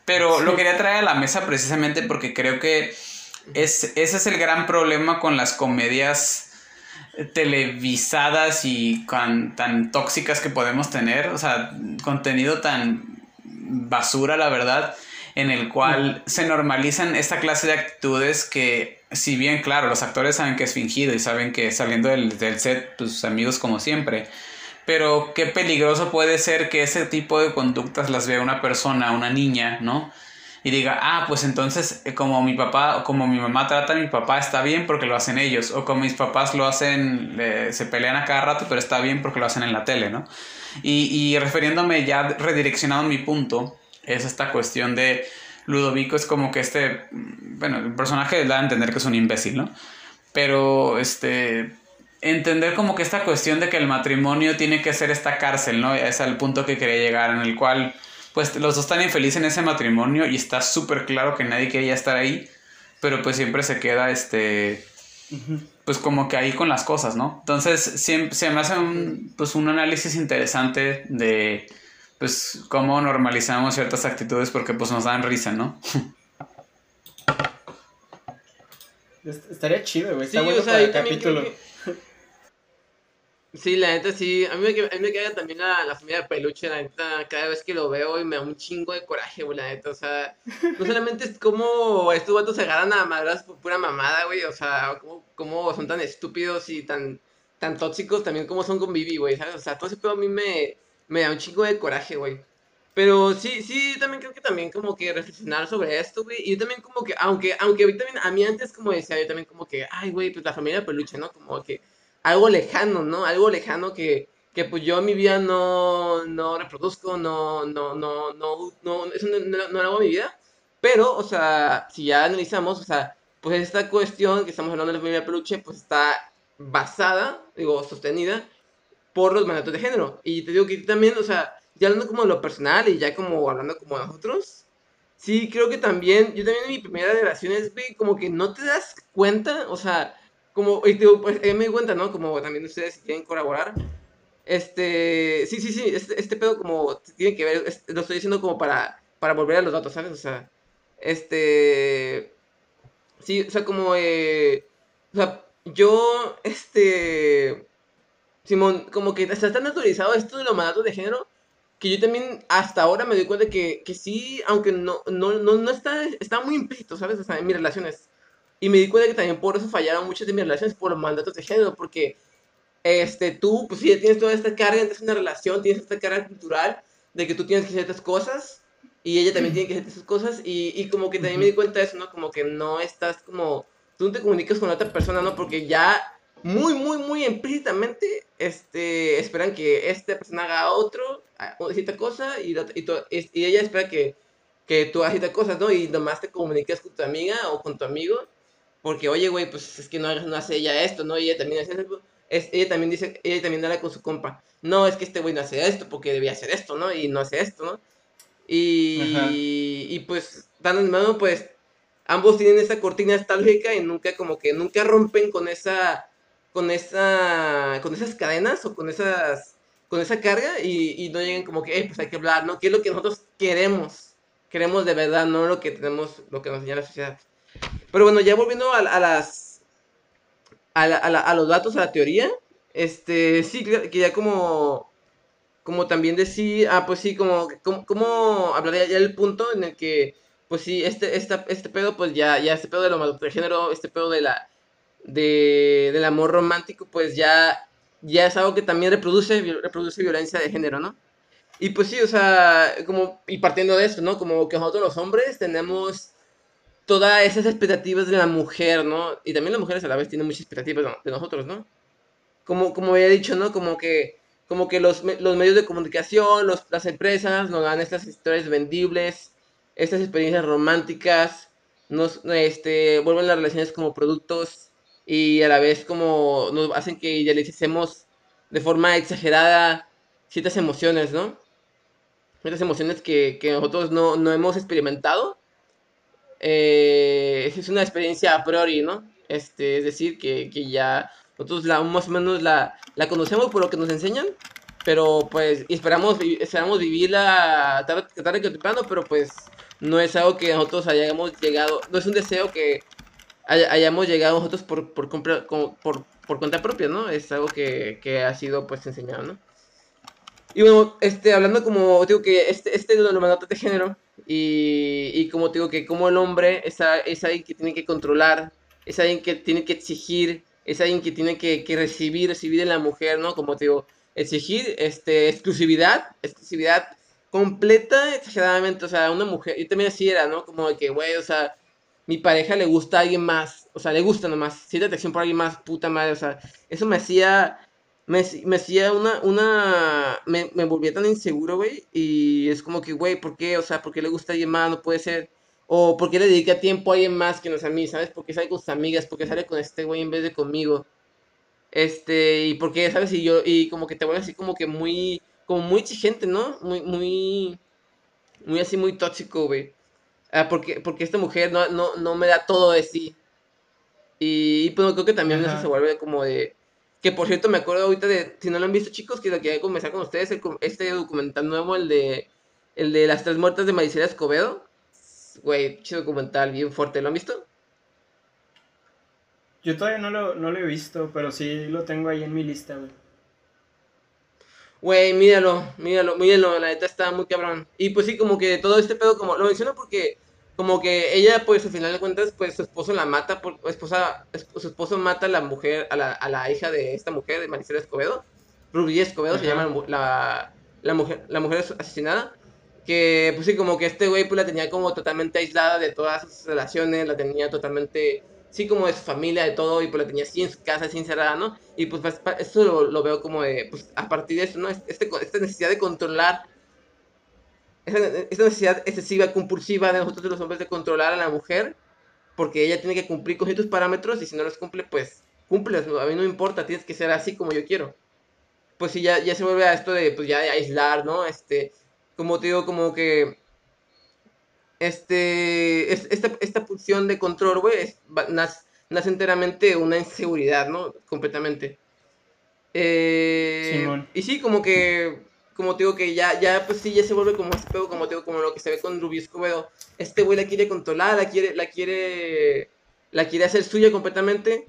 Pero lo quería traer a la mesa precisamente porque creo que es, ese es el gran problema con las comedias televisadas y con- tan tóxicas que podemos tener. O sea, contenido tan basura, la verdad, en el cual se normalizan esta clase de actitudes que, si bien, claro, los actores saben que es fingido y saben que saliendo del, del set, pues amigos como siempre. Pero qué peligroso puede ser que ese tipo de conductas las vea una persona, una niña, ¿no? Y diga, ah, pues entonces eh, como mi papá o como mi mamá trata a mi papá está bien porque lo hacen ellos. O como mis papás lo hacen, se pelean a cada rato, pero está bien porque lo hacen en la tele, ¿no? Y, y refiriéndome ya redireccionado mi punto, es esta cuestión de Ludovico es como que este, mm, bueno, el personaje da a entender que es un imbécil, ¿no? Pero, este, entender como que esta cuestión de que el matrimonio tiene que ser esta cárcel, ¿no? Es al punto que quería llegar, en el cual, pues, los dos están infelices en ese matrimonio y está súper claro que nadie quería estar ahí, pero pues siempre se queda, este, pues como que ahí con las cosas, ¿no? Entonces, siempre, se me hace un, pues, un análisis interesante de, pues, cómo normalizamos ciertas actitudes porque, pues, nos dan risa, ¿no? Est- Estaría chido, güey. Sí, Está bueno o sea, para el capítulo. que- Sí, la neta sí. A mí me, a mí me caga también la, la familia de peluche, la neta. Cada vez que lo veo y me da un chingo de coraje, güey, la neta. O sea, no solamente es como estos vatos se agarran a madras por pura mamada, güey. O sea, como, como son tan estúpidos y tan, tan tóxicos también como son con Vivi, güey, ¿sabes? O sea, todo ese pedo a mí me, me da un chingo de coraje, güey. Pero sí, sí, también creo que también como que reflexionar sobre esto, güey. Y yo también como que, aunque, aunque a mí también, a mí antes como decía, yo también como que, ay, güey, pues la familia peluche, ¿no? Como que algo lejano, ¿no? Algo lejano que, que pues yo en mi vida no, no reproduzco, no, no, no, no, no, eso no, no, no lo hago en mi vida. Pero, o sea, si ya analizamos, o sea, pues esta cuestión que estamos hablando de la familia peluche, pues está basada, digo, sostenida por los mandatos de género. Y te digo que también, o sea, ya hablando como de lo personal y ya como hablando como de nosotros, sí, creo que también, yo también en mi primera relación es, como que no te das cuenta, o sea, como, y digo, pues, me di cuenta, ¿no? Como también ustedes quieren colaborar. Este, sí, sí, sí, este, este pedo como tiene que ver, lo estoy diciendo como para, para volver a los datos, ¿sabes? O sea, este, sí, o sea, como, eh, o sea, yo, este, Simón, como que está tan naturalizado esto de los mandatos de género, que yo también hasta ahora me doy cuenta que, que sí, aunque no, no, no, no está, está muy implícito, ¿sabes? O sea, en mis relaciones. Y me di cuenta que también por eso fallaron muchas de mis relaciones, por los mandatos de género, porque este, tú, pues sí, tienes toda esta carga, de una relación, tienes esta carga cultural de que tú tienes que hacer estas cosas y ella también tiene que hacer estas cosas y, y como que también me di cuenta de eso, ¿no? Como que no estás como, tú no te comunicas con otra persona, ¿no? Porque ya muy, muy, muy implícitamente este, esperan que esta persona haga otro, cierta cosa y, y, y, ella espera que, que tú hagas cierta cosa, ¿no? Y nomás te comuniques con tu amiga o con tu amigo porque, oye, güey, pues es que no, no hace ella esto, ¿no? Y ella también hace eso. Es, ella también dice, ella también habla con su compa. No, es que este güey no hace esto porque debía hacer esto, ¿no? Y no hace esto, ¿no? Y, y pues, dando en mano, pues, ambos tienen esa cortina estática y nunca, como que, nunca rompen con esa, con esa, con esas cadenas o con esas, con esa carga y, y no llegan como que, hey, pues hay que hablar, ¿no? ¿Qué es lo que nosotros queremos? Queremos de verdad, no lo que tenemos, lo que nos enseña la sociedad. Pero bueno, ya volviendo a, a las a, los datos, a la teoría, este, sí, que ya como, como también decir, ah, pues sí, como, como, hablaría ya el punto en el que, pues sí, este, esta, este pedo, pues ya, ya este pedo de lo de género, este pedo de la, de, del amor romántico, pues ya, ya es algo que también reproduce, reproduce violencia de género, ¿no? Y pues sí, o sea, como, y partiendo de eso, ¿no? Como que nosotros los hombres tenemos todas esas expectativas de la mujer, ¿no? Y también las mujeres a la vez tienen muchas expectativas de nosotros, ¿no? Como, como había dicho, ¿no? Como que, como que los, los medios de comunicación, los, las empresas nos dan estas historias vendibles, estas experiencias románticas, nos este, vuelven las relaciones como productos y a la vez como nos hacen que idealicemos de forma exagerada ciertas emociones, ¿no? Ciertas emociones que, que nosotros no, no hemos experimentado eh, es una experiencia a priori, ¿no? Este, es decir, que, que ya nosotros la, más o menos la, la, conocemos por lo que nos enseñan, pero pues esperamos, esperamos vivirla tarde, tarde que temprano, pero pues no es algo que nosotros hayamos llegado, no es un deseo que hayamos llegado nosotros por, por, por, por, cuenta propia, ¿no? Es algo que, que ha sido pues enseñado, ¿no? Y bueno, este, hablando como digo que este, este es los mandatos de género, y, y como te digo que como el hombre es, es alguien que tiene que controlar, es alguien que tiene que exigir, es alguien que tiene que, que recibir, recibir en la mujer, ¿no? Como te digo, exigir este, exclusividad, exclusividad completa, exageradamente, o sea, una mujer, yo también así era, ¿no? Como de que, güey, o sea, mi pareja le gusta a alguien más, o sea, le gusta nomás, siente atracción por alguien más, puta madre, o sea, eso me hacía me, me hacía una, una, me, me volvía tan inseguro, güey, y es como que, güey, ¿por qué? O sea, ¿por qué le gusta a alguien más? No puede ser. O ¿por qué le dedica tiempo a alguien más que no es a mí? ¿Sabes? Porque sale con sus amigas, porque sale con este güey en vez de conmigo. Este, y porque, ¿sabes? Y yo, y como que te vuelve así como que muy, como muy exigente, ¿no? Muy, muy, muy así, muy tóxico, güey. Ah, porque, porque esta mujer no, no, no me da todo de sí. Y, pues creo que también eso se vuelve como de, que por cierto, me acuerdo ahorita de, si no lo han visto chicos, que lo que comenzar con ustedes, este documental nuevo, el de, el de las tres muertas de Maricela Escobedo. Güey, chido documental, bien fuerte, ¿lo han visto? Yo todavía no lo, no lo he visto, pero sí lo tengo ahí en mi lista, güey. Güey, míralo, míralo, míralo, la neta está muy cabrón. Y pues sí, como que todo este pedo, como lo menciono porque como que ella, pues al final de cuentas, pues su esposo la mata, por, esposa, su esposo mata a la mujer, a la, a la hija de esta mujer, de Maricela Escobedo, Rubí Escobedo se llama la, la, mujer, la mujer asesinada, que pues sí, como que este güey pues la tenía como totalmente aislada de todas sus relaciones, la tenía totalmente, sí, como de su familia, de todo, y pues la tenía así en su casa, así encerrada, ¿no? Y pues, pues eso lo, lo, veo como de, pues a partir de eso, ¿no? Este, esta necesidad de controlar esa, necesidad excesiva, compulsiva de nosotros los hombres de controlar a la mujer, porque ella tiene que cumplir con ciertos parámetros y si no los cumple, pues cumples, a mí no me importa, tienes que ser así como yo quiero. Pues sí, ya, ya se vuelve a esto de, pues ya de aislar, ¿no? Este, como te digo, como que, este, esta, esta pulsión de control, güey, nace, nace, enteramente una inseguridad, ¿no? Completamente. Eh, y sí, como que, como te digo, que ya, ya, pues sí, ya se vuelve como ese pedo, como te digo, como lo que se ve con Rubio Escobedo. Este güey la quiere controlar, la quiere, la quiere, la quiere hacer suya completamente.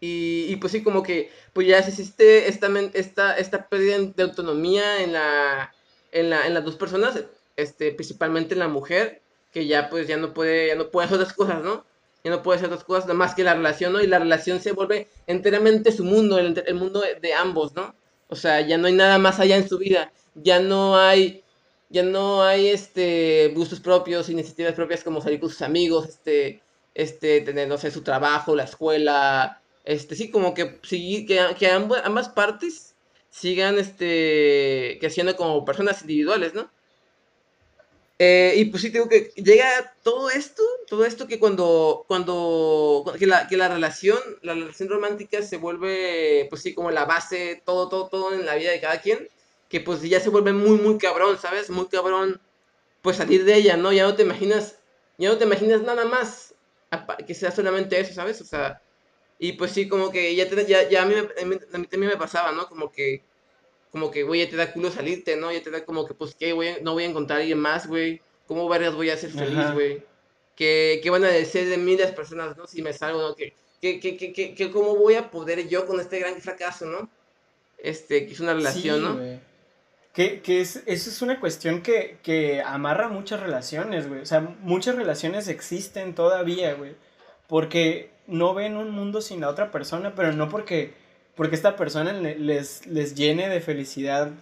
Y, y, pues sí, como que pues ya existe esta, esta, esta pérdida de autonomía en, la, en, la, en las dos personas, este, principalmente en la mujer, que ya pues ya no puede, ya no puede hacer otras cosas, ¿no? Ya no puede hacer otras cosas, más que la relación, ¿no? Y la relación se vuelve enteramente su mundo, el, el mundo de, ambos, ¿no? O sea, ya no hay nada más allá en su vida, ya no hay, ya no hay, este, gustos propios, iniciativas propias como salir con sus amigos, este, este, tener, no sé, su trabajo, la escuela, este, sí, como que, sí, que, que ambas, partes sigan, este, creciendo como personas individuales, ¿no? Eh, y pues sí, digo que llega todo esto, todo esto que cuando, cuando, que la, que la relación, la relación romántica se vuelve, pues sí, como la base, todo, todo, todo en la vida de cada quien, que pues ya se vuelve muy, muy cabrón, ¿sabes? Muy cabrón, pues salir de ella, ¿no? Ya no te imaginas, ya no te imaginas nada más que sea solamente eso, ¿sabes? O sea, y pues sí, como que ya, ya, ya a, mí, a, mí, también me pasaba, ¿no? Como que, como que, güey, ya te da culo salirte, ¿no? Ya te da como que, pues, ¿qué, güey? No voy a encontrar a alguien más, güey. ¿Cómo varias voy a ser feliz, güey? ¿Qué, ¿Qué, van a decir de mí las personas, no? Si me salgo, ¿no? ¿Qué, qué, qué, qué, cómo voy a poder yo con este gran fracaso, ¿no? Este, que es una relación, ¿no? Que, que es, eso es una cuestión que, que amarra muchas relaciones, güey. O sea, muchas relaciones existen todavía, güey. Porque no ven un mundo sin la otra persona, pero no porque, porque esta persona les, les llene de felicidad,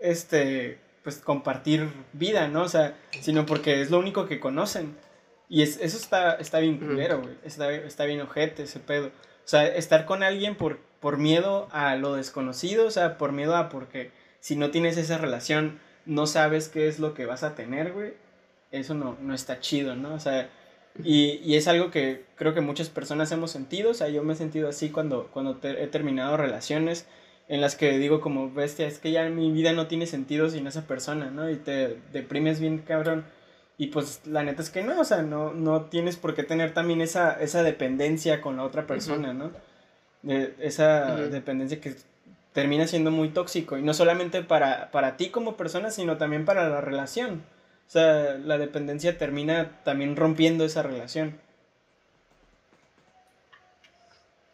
este, pues compartir vida, ¿no? O sea, sino porque es lo único que conocen. Y es, eso está, está bien culero, güey. Está, está, bien ojete ese pedo. O sea, estar con alguien por, por miedo a lo desconocido, o sea, por miedo a porque si no tienes esa relación, no sabes qué es lo que vas a tener, güey. Eso no, no está chido, ¿no? O sea, y, y, es algo que creo que muchas personas hemos sentido, o sea, yo me he sentido así cuando, cuando he terminado relaciones en las que digo como, bestia, es que ya mi vida no tiene sentido sin esa persona, ¿no? Y te deprimes bien cabrón. Y pues la neta es que no, o sea, no, no tienes por qué tener también esa, esa dependencia con la otra persona, ¿no? De, esa dependencia que termina siendo muy tóxico. Y no solamente para, para ti como persona, sino también para la relación. O sea, la dependencia termina también rompiendo esa relación.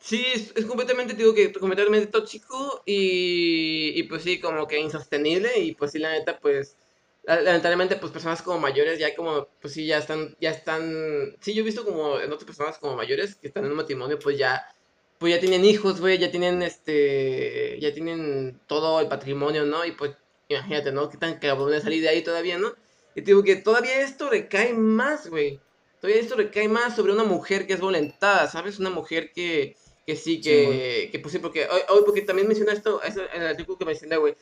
Sí, es, completamente, digo que completamente tóxico y, y, pues sí, como que insostenible y pues sí, la neta, pues lamentablemente pues personas como mayores ya como pues sí ya están ya están sí yo he visto como en otras personas como mayores que están en un matrimonio pues ya pues ya tienen hijos güey ya tienen este ya tienen todo el patrimonio no y pues imagínate no qué tan cabrón de salir de ahí todavía no y te digo que todavía esto recae más, güey. Todavía esto recae más sobre una mujer que es violentada, ¿sabes? Una mujer que, que sí, que, que pues sí, porque hoy, porque también menciona esto en el artículo que mencioné, güey.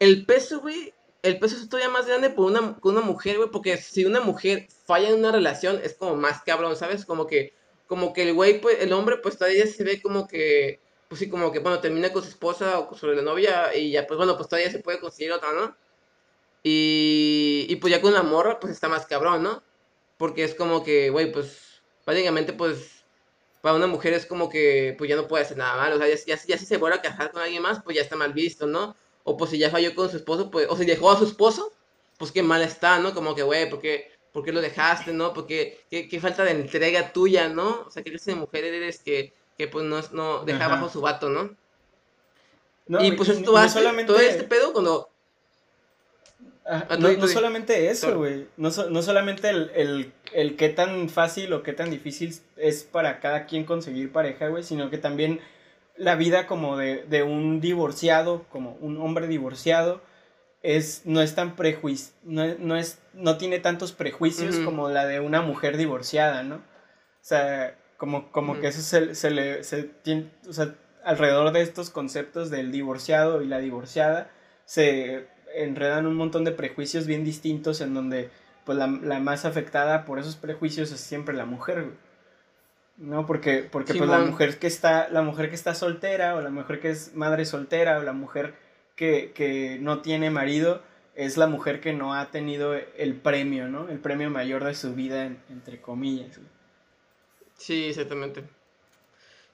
El peso, güey, el peso es todavía más grande por una, con una mujer, güey, porque si una mujer falla en una relación es como más cabrón, ¿sabes? Como que, como que el güey, pues, el hombre, pues todavía se ve como que, pues sí, como que, bueno, termina con su esposa o sobre la novia y ya, pues bueno, pues todavía se puede conseguir otra, ¿no? Y, y pues ya con la morra, pues está más cabrón, ¿no? Porque es como que, güey, pues básicamente, pues para una mujer es como que, pues ya no puede hacer nada mal. O sea, ya, ya, si se vuelve a casar con alguien más, pues ya está mal visto, ¿no? O pues si ya falló con su esposo, pues, o si dejó a su esposo, pues qué mal está, ¿no? Como que, güey, ¿por qué, ¿por qué lo dejaste, no? Porque qué, qué falta de entrega tuya, ¿no? O sea, qué clase de mujer eres que, que pues no, no deja bajo su vato, ¿no? y pues esto va solamente... todo este pedo cuando Ah, no, solamente eso, güey. No, no, solamente el, el, el, qué tan fácil o qué tan difícil es para cada quien conseguir pareja, güey, sino que también la vida como de, de un divorciado, como un hombre divorciado, es, no es tan prejuicio, no, no, es, no tiene tantos prejuicios como la de una mujer divorciada, ¿no? O sea, como, como que eso se, se le, se tiene, o sea, alrededor de estos conceptos del divorciado y la divorciada, se enredan un montón de prejuicios bien distintos en donde pues la, más afectada por esos prejuicios es siempre la mujer, ¿no? Porque, porque pues la mujer que está, la mujer que está soltera, o la mujer que es madre soltera, o la mujer que, que no tiene marido, es la mujer que no ha tenido el premio, ¿no? El premio mayor de su vida, entre comillas. Sí, exactamente.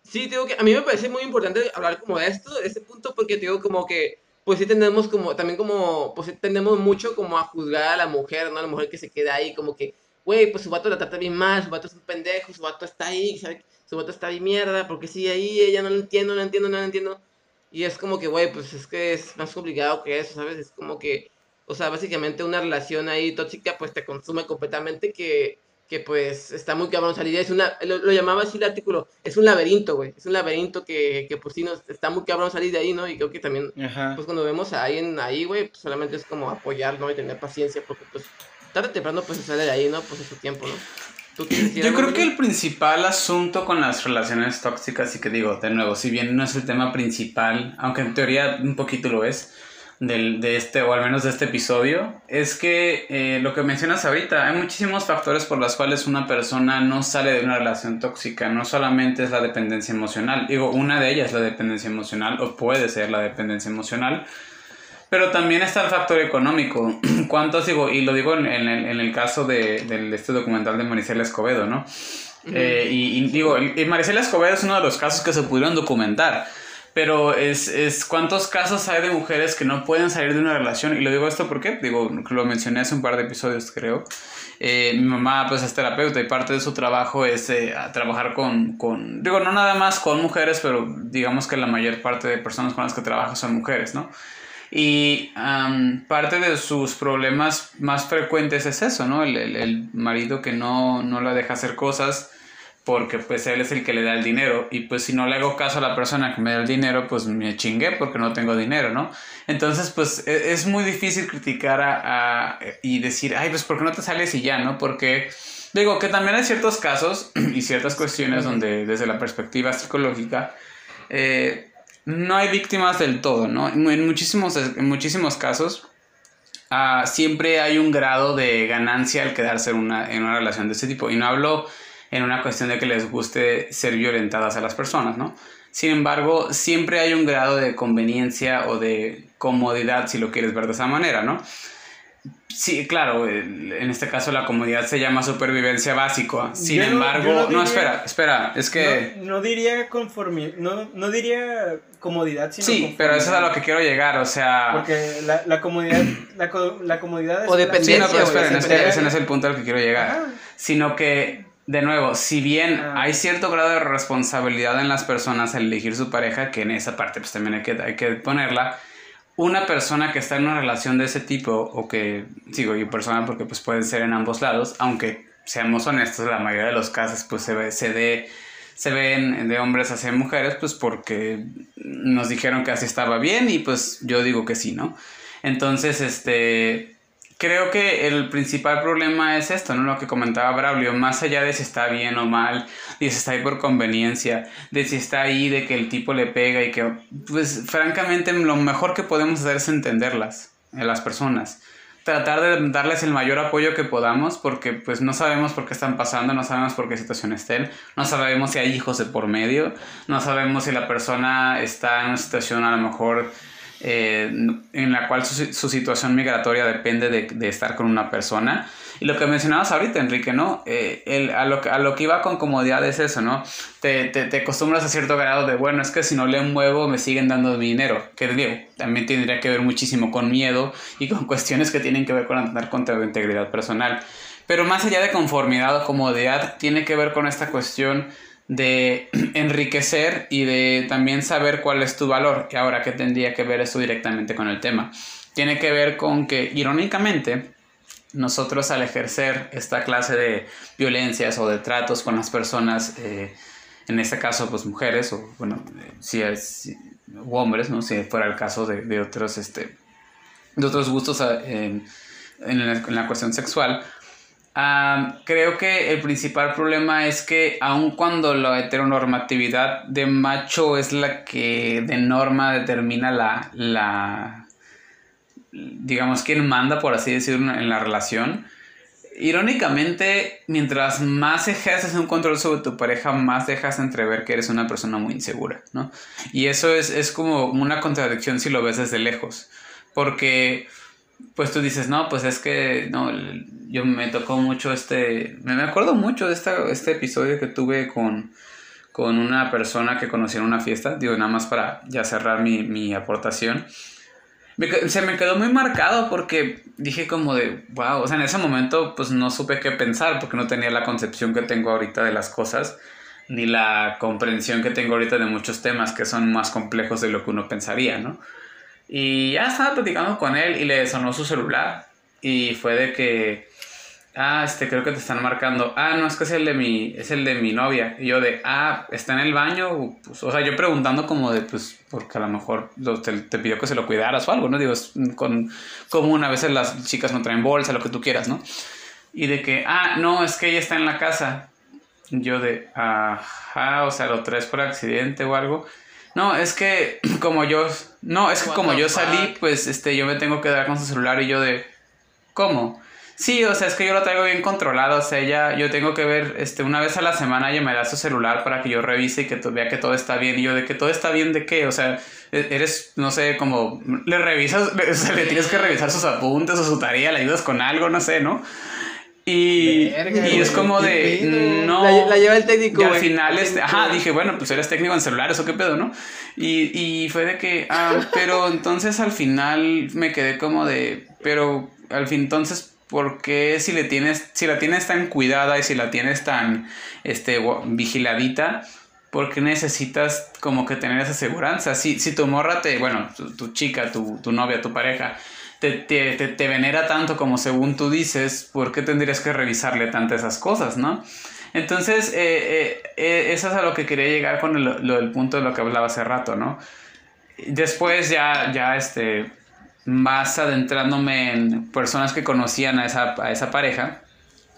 Sí, digo que a mí me parece muy importante hablar como de esto, de este punto, porque digo como que, pues sí tenemos como, también como, pues sí tendemos mucho como a juzgar a la mujer, ¿no? A la mujer que se queda ahí como que, güey, pues su vato la trata bien mal, su vato es un pendejo, su vato está ahí, ¿sabe? su vato está ahí mierda, porque sí, ahí ella no lo entiendo, no lo entiendo, no lo entiendo. Y es como que, güey, pues es que es más complicado que eso, ¿sabes? Es como que, o sea, básicamente una relación ahí tóxica, pues te consume completamente que que pues está muy cabrón salir. Es una, lo, llamaba así el artículo, es un laberinto, güey. Es un laberinto que, que pues sí, nos, está muy cabrón salir de ahí, ¿no? Y creo que también, pues cuando vemos a alguien ahí, güey, pues solamente es como apoyar, ¿no? Y tener paciencia, porque pues tarde o temprano pues se sale de ahí, ¿no? Pues es su tiempo, ¿no? Yo creo que el principal asunto con las relaciones tóxicas, y que digo, de nuevo, si bien no es el tema principal, aunque en teoría un poquito lo es, del, de este, o al menos de este episodio, es que eh, lo que mencionas ahorita, hay muchísimos factores por los cuales una persona no sale de una relación tóxica, no solamente es la dependencia emocional, digo, una de ellas es la dependencia emocional, o puede ser la dependencia emocional, pero también está el factor económico. ¿Cuántos digo? Y lo digo en, en, el, caso de, este documental de Maricela Escobedo, ¿no? Eh, y, digo, y Maricela Escobedo es uno de los casos que se pudieron documentar pero es, es cuántos casos hay de mujeres que no pueden salir de una relación. Y lo digo esto porque, digo, lo mencioné hace un par de episodios, creo. Eh, mi mamá, pues, es terapeuta y parte de su trabajo es eh, trabajar con, con, digo, no nada más con mujeres, pero digamos que la mayor parte de personas con las que trabaja son mujeres, ¿no? Y parte de sus problemas más frecuentes es eso, ¿no? El, el, el marido que no, no la deja hacer cosas porque pues él es el que le da el dinero y pues si no le hago caso a la persona que me da el dinero pues me chingué porque no tengo dinero, ¿no? Entonces pues e, es muy difícil criticar a, y decir, ay pues ¿por qué no te sales y ya, ¿no? Porque digo que también hay ciertos casos y ciertas cuestiones donde desde la perspectiva psicológica eh, no hay víctimas del todo, ¿no? En muchísimos, en muchísimos casos ah, siempre hay un grado de ganancia al quedarse en una, en una relación de ese tipo y no hablo en una cuestión de que les guste ser violentadas a las personas, ¿no? Sin embargo, siempre hay un grado de conveniencia o de comodidad, si lo quieres ver de esa manera, ¿no? Sí, claro, en este caso la comodidad se llama supervivencia básico. Sin embargo, no, espera, espera, es que... No, diría conformidad, no, no diría comodidad, sino Sí, pero eso es a lo que quiero llegar, o sea... Porque la, la comodidad, la, la comodidad es... O dependencia, sí, no, pero espera, ese, no es el punto al que quiero llegar. Sino que de nuevo, si bien ah. hay cierto grado de responsabilidad en las personas al elegir su pareja, que en esa parte pues también hay que, hay que ponerla, una persona que está en una relación de ese tipo, o que, digo y persona porque pues pueden ser en ambos lados, aunque seamos honestos, la mayoría de los casos pues se ve, se de, se ven de hombres hacia mujeres, pues porque nos dijeron que así estaba bien y pues yo digo que sí, ¿no? Entonces, este, creo que el principal problema es esto, ¿no? Lo que comentaba Braulio, más allá de si está bien o mal, de si está ahí por conveniencia, de si está ahí, de que el tipo le pega y que, pues, francamente, lo mejor que podemos hacer es entenderlas, a las personas. Tratar de darles el mayor apoyo que podamos, porque, pues, no sabemos por qué están pasando, no sabemos por qué situación estén, no sabemos si hay hijos de por medio, no sabemos si la persona está en una situación a lo mejor eh, en la cual su, situación migratoria depende de, estar con una persona. Y lo que mencionabas ahorita, Enrique, ¿no? Eh, a, lo, a, lo, que iba con comodidad es eso, ¿no? Te, te, acostumbras a cierto grado de, bueno, es que si no le muevo me siguen dando dinero. Que digo, también tendría que ver muchísimo con miedo y con cuestiones que tienen que ver con andar contra la integridad personal. Pero más allá de conformidad o comodidad, tiene que ver con esta cuestión de enriquecer y de también saber cuál es tu valor. Y ahora, ¿qué tendría que ver esto directamente con el tema? Tiene que ver con que, irónicamente, nosotros al ejercer esta clase de violencias o de tratos con las personas, eh, en este caso, pues mujeres, o bueno, si es, hombres, ¿no? Si fuera el caso de, otros, este, de otros gustos eh, en la cuestión sexual, creo que el principal problema es que aun cuando la heteronormatividad de macho es la que de norma determina la, la digamos, quién manda, por así decirlo, en la relación, irónicamente, mientras más ejerces un control sobre tu pareja, más dejas entrever que eres una persona muy insegura, ¿no? Y eso es, es como una contradicción si lo ves desde lejos. Porque, pues tú dices, no, pues es que, no, yo me tocó mucho este, me acuerdo mucho de esta, este episodio que tuve con, con una persona que conocí en una fiesta, digo, nada más para ya cerrar mi, mi aportación se me quedó muy marcado porque dije como de, wow, o sea, en ese momento pues no supe qué pensar porque no tenía la concepción que tengo ahorita de las cosas, ni la comprensión que tengo ahorita de muchos temas que son más complejos de lo que uno pensaría, ¿no? Y ya estaba platicando con él y le sonó su celular y fue de que ah, este, creo que te están marcando, ah, no, es que es el de mi, es el de mi novia. Y yo de, ah, está en el baño, pues, o sea, yo preguntando como de, pues, porque a lo mejor te, te, pidió que se lo cuidaras o algo, ¿no? Digo, es con, común, a veces las chicas no traen bolsa, lo que tú quieras, ¿no? Y de que, ah, no, es que ella está en la casa. Yo de, ajá, o sea, lo traes por accidente o algo. No, es que como yo, no, es que como yo salí, pues, este, yo me tengo que dar con su celular y yo de, ¿cómo? Sí, o sea, es que yo lo traigo bien controlado, o sea, ella, yo tengo que ver, este, una vez a la semana ella me da su celular para que yo revise y que vea que todo está bien, y yo, ¿de que todo está bien de qué? O sea, e, eres, no sé, como, le revisas, o sea, le tienes que revisar sus apuntes o su tarea, le ayudas con algo, no sé, ¿no? Y, y es como de, no. La, lleva el técnico. Y al final, este, ajá, dije, bueno, pues eres técnico en celulares o qué pedo, ¿no? Y, y fue de que, ah, pero entonces al final me quedé como de, pero al fin, entonces, porque si le tienes, si la tienes tan cuidada y si la tienes tan este, vigiladita, porque necesitas como que tener esa seguridad? Si, si tu morra te, bueno, tu, chica, tu, tu, novia, tu pareja, te, te, te, venera tanto como según tú dices, ¿por qué tendrías que revisarle tantas esas cosas, no? Entonces, eh, eh, eh, eso es a lo que quería llegar con el, lo, el punto de lo que hablaba hace rato, ¿no? Después ya, ya este, más adentrándome en personas que conocían a esa, a esa pareja,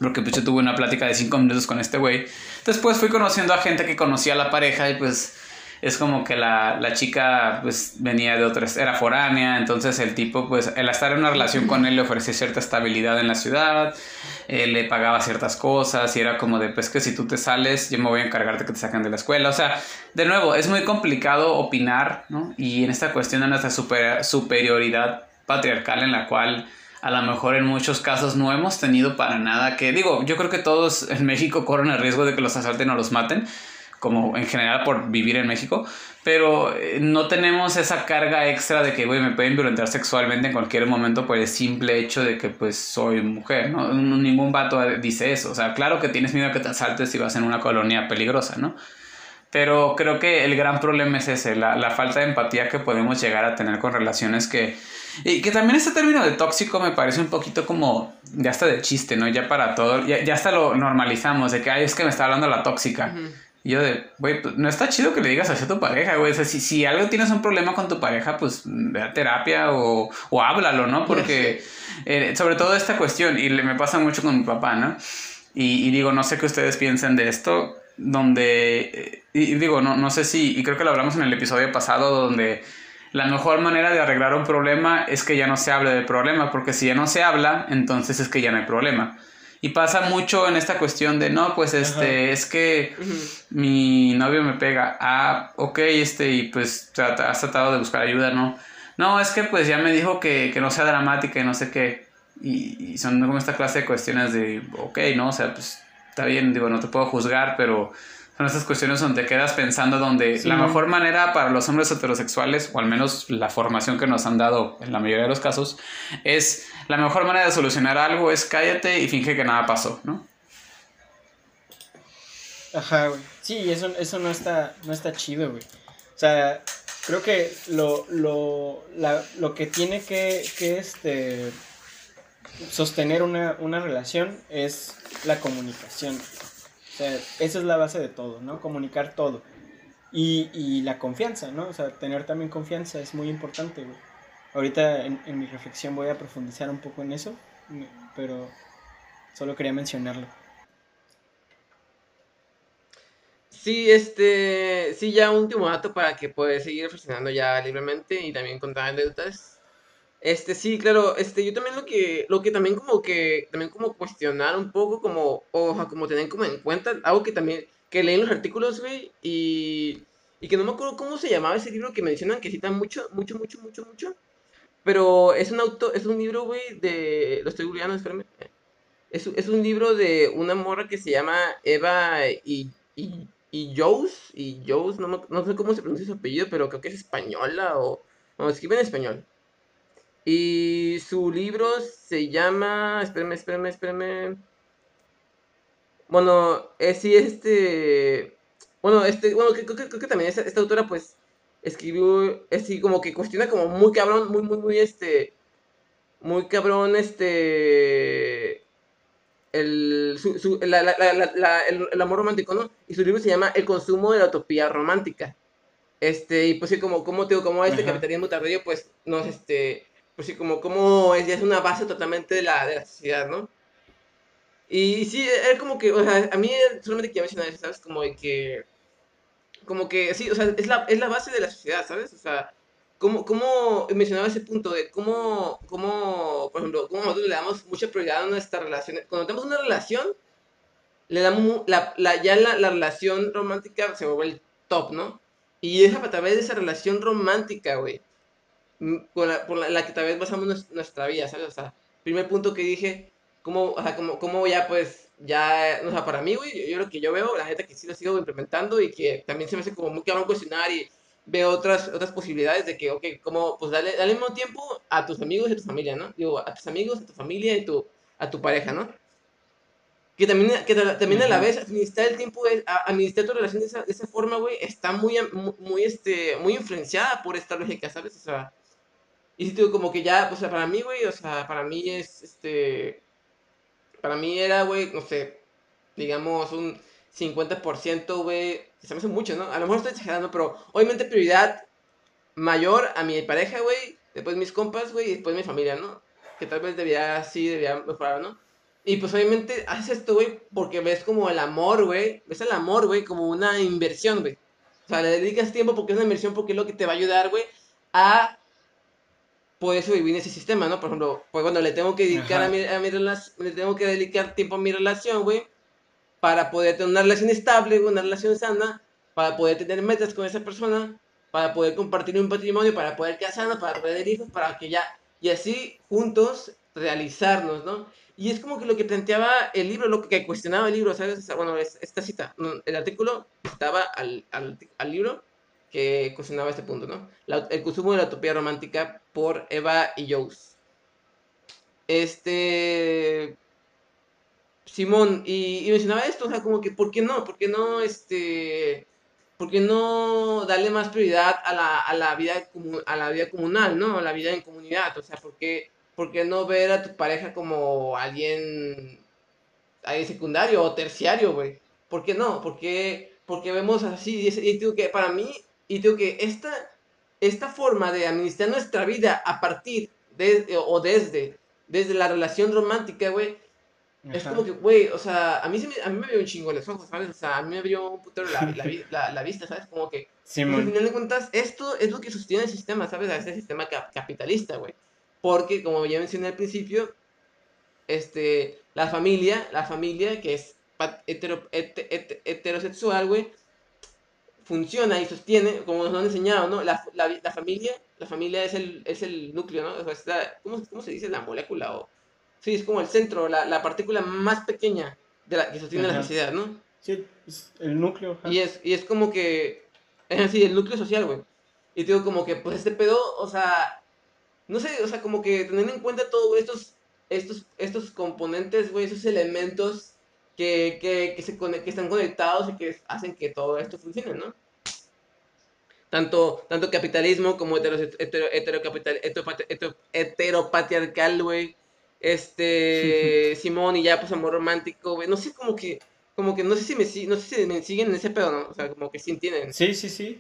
porque pues yo tuve una plática de cinco minutos con este güey. Después fui conociendo a gente que conocía a la pareja y pues es como que la, la, chica pues venía de otras, era foránea, entonces el tipo pues el estar en una relación con él le ofrecía cierta estabilidad en la ciudad, eh, le pagaba ciertas cosas y era como de pues que si tú te sales yo me voy a encargar de que te saquen de la escuela, o sea, de nuevo es muy complicado opinar, ¿no? Y en esta cuestión de nuestra super, superioridad patriarcal en la cual a lo mejor en muchos casos no hemos tenido para nada que, digo, yo creo que todos en México corren el riesgo de que los asalten o los maten, como en general por vivir en México, pero eh, no tenemos esa carga extra de que, güey, me pueden violentar sexualmente en cualquier momento por el simple hecho de que, pues, soy mujer, ¿no? Ningún vato dice eso, o sea, claro que tienes miedo a que te asaltes si vas en una colonia peligrosa, ¿no? Pero creo que el gran problema es ese, la, la falta de empatía que podemos llegar a tener con relaciones que... Y que también este término de tóxico me parece un poquito como ya está de chiste, ¿no? Ya para todo, ya, ya hasta lo normalizamos, de que, ay, es que me está hablando la tóxica. Y yo de, güey, pues no está chido que le digas así a tu pareja, güey. O sea, si, si algo tienes un problema con tu pareja, pues ve a terapia o, o háblalo, ¿no? Porque, eh, sobre todo esta cuestión, y me pasa mucho con mi papá, ¿no? Y, y, digo, no sé qué ustedes piensen de esto, donde, eh, y, digo, no, no sé si, y creo que lo hablamos en el episodio pasado, donde la mejor manera de arreglar un problema es que ya no se hable del problema, porque si ya no se habla, entonces es que ya no hay problema. Y pasa mucho en esta cuestión de, no, pues este, es que mi novio me pega. Ah, ok, este, y pues has tratado de buscar ayuda, ¿no? No, es que pues ya me dijo que, que no sea dramática y no sé qué. Y, y, son como esta clase de cuestiones de, ok, ¿no? O sea, pues está bien, digo, no te puedo juzgar, pero son estas cuestiones donde te quedas pensando donde la mejor manera para los hombres heterosexuales, o al menos la formación que nos han dado en la mayoría de los casos, es la mejor manera de solucionar algo es cállate y finge que nada pasó, ¿no? Ajá, güey. Sí, eso, eso no está, no está chido, güey. O sea, creo que lo, lo, la, lo que tiene que, que este, sostener una, una relación es la comunicación. Esa es la base de todo, ¿no? Comunicar todo. Y, y la confianza, ¿no? O sea, tener también confianza es muy importante, güey. Ahorita en, en mi reflexión voy a profundizar un poco en eso, pero solo quería mencionarlo. Sí, este, sí, ya último dato para que puedas seguir reflexionando ya libremente y también contar anécdotas. Este, sí, claro, este, yo también lo que, lo que también como que, también como cuestionar un poco, como, o como tener como en cuenta, algo que también, que leí en los artículos, güey, y, y que no me acuerdo cómo se llamaba ese libro que mencionan, que citan mucho, mucho, mucho, mucho, mucho, pero es un auto, es un libro, güey, de, lo estoy googleando, espérame, es, es un libro de una morra que se llama Eva y, y, y Joes, y Joes, no, me- no sé cómo se pronuncia su apellido, pero creo que es española, o, no, escribe en español. Y su libro se llama. Espérame, espérame, espérame. Bueno, es sí, este. Bueno, este. Bueno, creo, creo- creo que también esta, esta autora, pues. Escribió. Así como que cuestiona como muy cabrón, muy, muy, muy este. Muy cabrón, este. El, su, su- la- la- la- la- la- el, el amor romántico, ¿no? Y su libro se llama El consumo de la utopía romántica. Este, y pues sí, como, como te digo, como este Ajá. capitalismo tardío, pues nos, este, pues sí, como, como es, ya es una base totalmente de la, de la sociedad, ¿no? Y sí, es como que, o sea, a mí solamente quería mencionar eso, ¿sabes? Como de que, como que, sí, o sea, es la, es la base de la sociedad, ¿sabes? O sea, como, como mencionaba ese punto de cómo, cómo, por ejemplo, cómo nosotros le damos mucha prioridad a nuestras relaciones. Cuando tenemos una relación, le damos la, la- ya la, la relación romántica se vuelve el top, ¿no? Y es a través de esa relación romántica, güey, con la, por la, la que tal vez basamos nues- nuestra vida, ¿sabes? O sea, primer punto que dije, cómo, o sea, cómo, cómo ya, pues, ya, o sea, para mí, güey, yo, yo lo que yo veo, la gente que sí lo sigo implementando y que también se me hace como muy cabrón cuestionar y veo otras, otras posibilidades de que, ok, como, pues, dale, dale al mismo tiempo a tus amigos y a tu familia, ¿no? Digo, a tus amigos, a tu familia y tu, a tu pareja, ¿no? Que también, que ta- también a la vez administrar el tiempo, es- a- administrar tu relación de esa, de esa forma, güey, está muy, muy, este, muy influenciada por esta lógica, ¿sabes? O sea, y te digo, como que ya, o sea, para mí, güey, o sea, para mí es, este, para mí era, güey, no sé, digamos, un 50%, güey, se me hace mucho, ¿no? A lo mejor estoy exagerando, pero obviamente prioridad mayor a mi pareja, güey, después mis compas, güey, y después mi familia, ¿no? Que tal vez debía, sí, debía mejorar, ¿no? Y pues obviamente haces esto, güey, porque ves como el amor, güey, ves el amor, güey, como una inversión, güey. O sea, le dedicas tiempo porque es una inversión, porque es lo que te va a ayudar, güey, a poder sobrevivir en ese sistema, ¿no? Por ejemplo, pues bueno, le tengo que dedicar a mi, a mi relación, le tengo que dedicar tiempo a mi relación, güey, para poder tener una relación estable, güey, una relación sana, para poder tener metas con esa persona, para poder compartir un patrimonio, para poder casarnos, para poder tener hijos, para que ya, y así juntos realizarnos, ¿no? Y es como que lo que planteaba el libro, lo que cuestionaba el libro, ¿sabes? Bueno, es- esta cita, el artículo estaba al, al, al libro que cuestionaba este punto, ¿no? El consumo de la utopía romántica por Eva y Jones. Este, Simón, y, mencionaba esto, o sea, como que, ¿por qué no? ¿Por qué no, este, por qué no darle más prioridad a la, a la vida, a la vida comunal, ¿no? A la vida en comunidad, o sea, ¿por qué, por qué no ver a tu pareja como alguien, alguien secundario o terciario, güey? ¿Por qué no? ¿Por qué, por qué vemos así? Y, y digo que para mí, y digo que esta, esta forma de administrar nuestra vida a partir de, o desde, desde la relación romántica, güey, es como que, güey, o sea, a mí, se me, a mí me abrió un chingo los ojos, ¿sabes? O sea, a mí me abrió un putero la, la, la, la vista, ¿sabes? Como que, pues al final de cuentas, esto es lo que sostiene el sistema, ¿sabes? A este sistema cap- capitalista, güey. Porque, como ya mencioné al principio, este, la familia, la familia que es hetero- hete- hete- heterosexual, güey, funciona y sostiene, como nos han enseñado, ¿no? La, la, la familia, la familia es el, es el núcleo, ¿no? O sea, es la- ¿cómo, ¿Cómo se dice? La molécula o... Sí, es como el centro, la, la partícula más pequeña de la que sostiene la sociedad, ¿no? Sí, es el núcleo. ajá. Y es, y es como que, es así, el núcleo social, güey. Y digo como que, pues este pedo, o sea, no sé, o sea, como que teniendo en cuenta todos estos, estos, estos componentes, güey, esos elementos que, que, que, se que están conectados y que hacen que todo esto funcione, ¿no? Tanto, tanto capitalismo como hetero, hetero, heterocapital, hetero- heteropatriarcal, güey. Este, Simón y ya, pues amor romántico, güey. No sé, como que, como que no sé si me, no sé si me siguen en ese pedo, ¿no? O sea, como que sí entienden. Sí, sí, sí.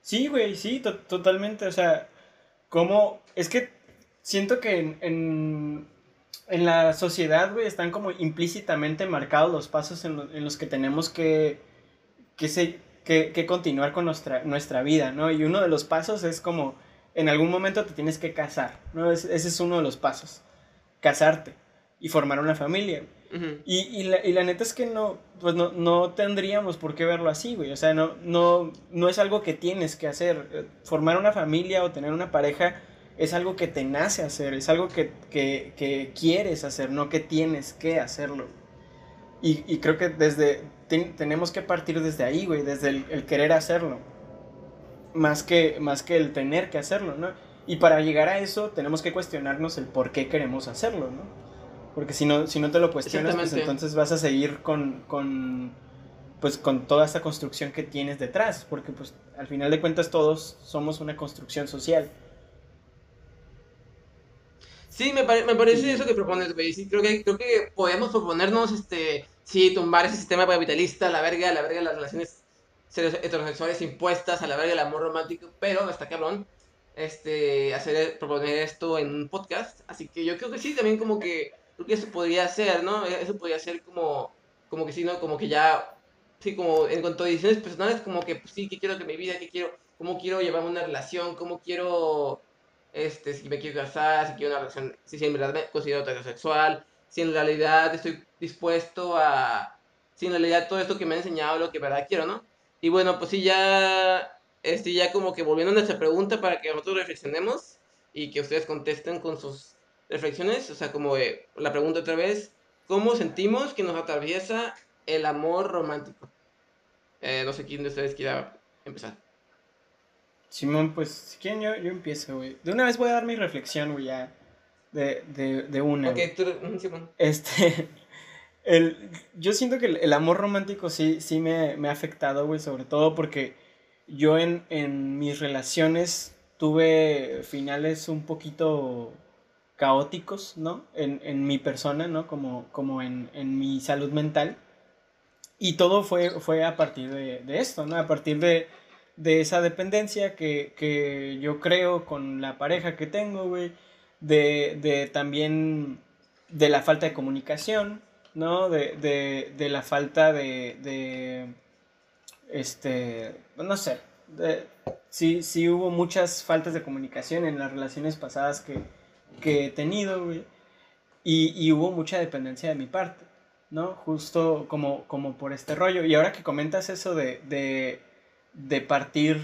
Sí, güey, sí, to- totalmente. O sea, como. Es que siento que en, en, en la sociedad, güey, están como implícitamente marcados los pasos en, lo- en los que tenemos que, que, se, que, que continuar con nuestra, nuestra vida, ¿no? Y uno de los pasos es como en algún momento te tienes que casar, ¿no? ese es uno de los pasos, casarte y formar una familia. y, y, la, y, la, neta es que no, pues no, no, tendríamos por qué verlo así, güey. O sea, no, no, no es algo que tienes que hacer. Formar una familia o tener una pareja es algo que te nace hacer, es algo que, que, que quieres hacer, no que tienes que hacerlo. Y, y creo que desde, tenemos que partir desde ahí, güey, desde el, el, querer hacerlo. Más que, más que el tener que hacerlo, ¿no? Y para llegar a eso tenemos que cuestionarnos el por qué queremos hacerlo, ¿no? Porque si no, si no te lo cuestionas, pues entonces vas a seguir con, con, pues, con toda esta construcción que tienes detrás. Porque pues al final de cuentas todos somos una construcción social. Sí, me, me parece eso que propones, güey. Sí, creo que, creo que podemos proponernos, este, sí, tumbar ese sistema capitalista, la verga, la verga las relaciones heterosexuales impuestas, a la verga el amor romántico, pero está cabrón, este, hacer, proponer esto en un podcast. Así que yo creo que sí, también como que creo que eso podría ser, ¿no? Eso podría ser como, como que sí, ¿no? Como que ya, sí, como en cuanto a decisiones personales, como que pues, sí, que quiero que mi vida, que quiero, cómo quiero llevar una relación, cómo quiero, este, si me quiero casar, si quiero una relación, si, en verdad me considero heterosexual, si en realidad estoy dispuesto a, si en realidad todo esto que me ha enseñado lo que en verdad quiero, ¿no? Y bueno, pues sí, ya, este, ya como que volviendo a nuestra pregunta para que nosotros reflexionemos y que ustedes contesten con sus reflexiones, o sea, como la pregunta otra vez, ¿cómo sentimos que nos atraviesa el amor romántico? Eh, no sé quién de ustedes quiera empezar. Simón, pues si quieren yo, yo empiezo, güey. De una vez voy a dar mi reflexión, güey, ya. De, de, de una. Ok, tú, Simón. Este, el, yo siento que el, amor romántico sí, sí me, me ha afectado, güey, sobre todo porque yo en, en mis relaciones tuve finales un poquito caóticos, ¿no? En, en mi persona, ¿no? Como, como en, en, mi salud mental. Y todo fue, fue a partir de, de esto, ¿no? A partir de, de esa dependencia que, que, yo creo con la pareja que tengo, güey. De, de, también de la falta de comunicación, ¿no? De, de, de la falta de, de, este, no sé, sí, sí hubo muchas faltas de comunicación en las relaciones pasadas que, que he tenido, güey. Y, y, hubo mucha dependencia de mi parte, ¿no? Justo como, como por este rollo. Y ahora que comentas eso de, de, de partir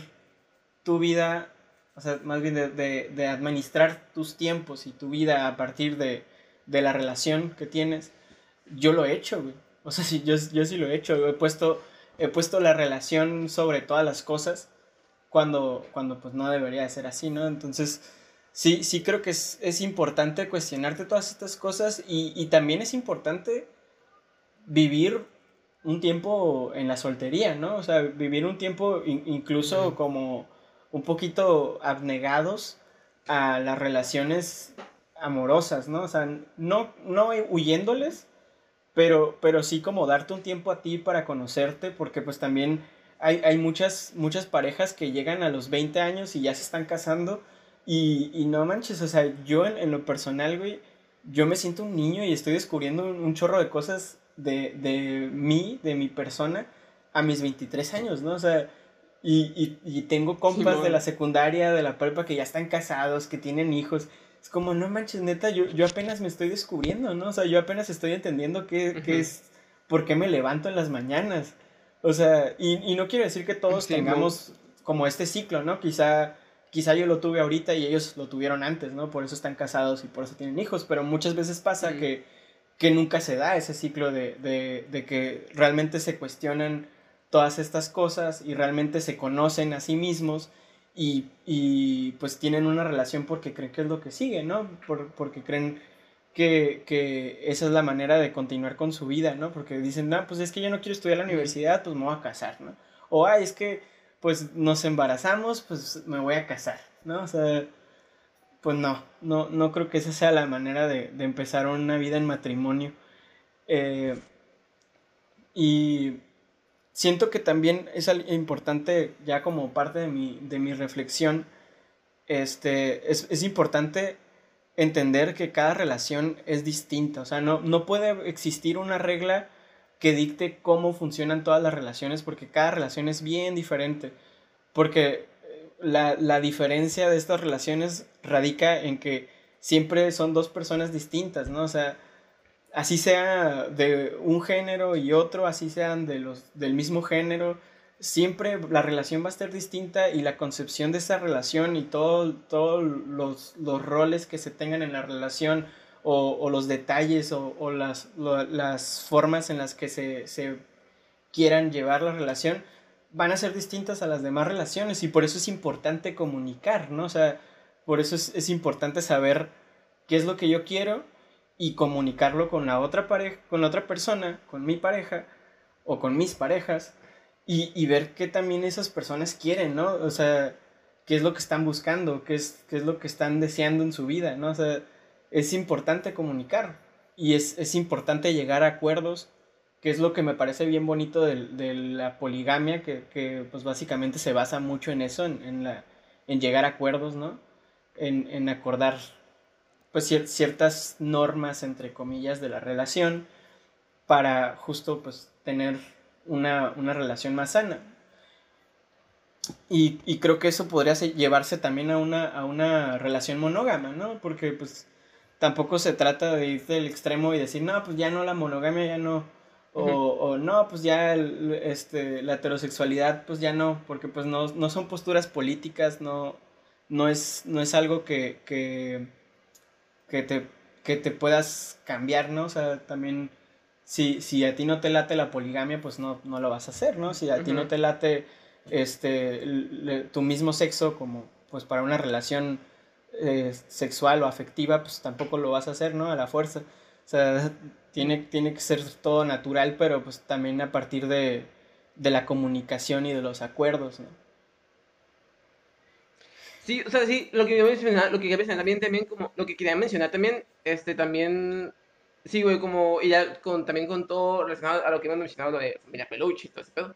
tu vida, o sea, más bien de, de, administrar tus tiempos y tu vida a partir de, de la relación que tienes, yo lo he hecho, güey. O sea, sí, yo, yo sí lo he hecho. He puesto, he puesto la relación sobre todas las cosas cuando, cuando pues no debería de ser así, ¿no? Entonces sí, sí creo que es, es importante cuestionarte todas estas cosas y, y, también es importante vivir un tiempo en la soltería, ¿no? O sea, vivir un tiempo incluso como un poquito abnegados a las relaciones amorosas, ¿no? O sea, no, no huyéndoles, pero, pero sí como darte un tiempo a ti para conocerte, porque pues también hay, hay muchas, muchas parejas que llegan a los 20 años y ya se están casando y, y no manches, o sea, yo en, en, lo personal, güey, yo me siento un niño y estoy descubriendo un, un chorro de cosas de, de, mí, de mi persona, a mis 23 años, ¿no? O sea, y, y, y tengo compas sí, de la secundaria, de la prepa, que ya están casados, que tienen hijos. Es como, no manches, neta, yo, yo apenas me estoy descubriendo, ¿no? O sea, yo apenas estoy entendiendo qué, uh -huh. qué es, por qué me levanto en las mañanas. O sea, y, y no quiero decir que todos sí, tengamos no. como este ciclo, ¿no? Quizá quizá yo lo tuve ahorita y ellos lo tuvieron antes, ¿no? Por eso están casados y por eso tienen hijos, pero muchas veces pasa mm. que, que nunca se da ese ciclo de, de, de, que realmente se cuestionan todas estas cosas y realmente se conocen a sí mismos y, y pues tienen una relación porque creen que es lo que sigue, ¿no? Por, porque creen que, que, esa es la manera de continuar con su vida, ¿no? Porque dicen, no, pues es que yo no quiero estudiar la universidad, pues me voy a casar, ¿no? O, ay, es que pues nos embarazamos, pues me voy a casar, ¿no? O sea, pues no, no, no creo que esa sea la manera de, empezar una vida en matrimonio. Eh, y siento que también es importante, ya como parte de mi, de mi reflexión, este, es, es importante entender que cada relación es distinta, o sea, no, no puede existir una regla que dicte cómo funcionan todas las relaciones, porque cada relación es bien diferente. Porque la, la diferencia de estas relaciones radica en que siempre son dos personas distintas, ¿no? O sea, así sea de un género y otro, así sean de los, del mismo género, siempre la relación va a estar distinta y la concepción de esa relación y todos todo los, los, roles que se tengan en la relación o, los detalles o, o las, las, formas en las que se, se, quieran llevar la relación van a ser distintas a las demás relaciones y por eso es importante comunicar, ¿no? O sea, por eso es, importante saber qué es lo que yo quiero y comunicarlo con la otra pareja, con otra persona, con mi pareja o con mis parejas y, y, ver qué también esas personas quieren, ¿no? O sea, qué es lo que están buscando, qué es, qué es lo que están deseando en su vida, ¿no? O sea, es importante comunicar y es, es importante llegar a acuerdos, que es lo que me parece bien bonito de, de la poligamia, que, que, pues básicamente se basa mucho en eso, en, en, la, en llegar a acuerdos, ¿no? En, en acordar pues ciertas normas, entre comillas, de la relación para justo pues tener una, relación más sana. Y, creo que eso podría llevarse también a una, a una relación monógama, ¿no? Porque pues tampoco se trata de ir del extremo y decir, no, pues ya no la monogamia, ya no. O, no, pues ya este, la heterosexualidad, pues ya no, porque pues no, no son posturas políticas, no, no, es, no es algo que, que, que, te, que te puedas cambiar, ¿no? O sea, también si, si a ti no te late la poligamia, pues no, no lo vas a hacer, ¿no? Si a ti no te late este, tu mismo sexo como pues para una relación eh, sexual o afectiva, pues tampoco lo vas a hacer, ¿no? A la fuerza. O sea, tiene, tiene que ser todo natural, pero pues también a partir de, de la comunicación y de los acuerdos, ¿no? Sí, o sea, sí, lo que quería mencionar, lo que quería mencionar también, también, como, lo que quería mencionar también, este, también Sí, güey, como, y ya con, también con todo relacionado a lo que hemos mencionado, lo de familia peluche y todo ese pedo.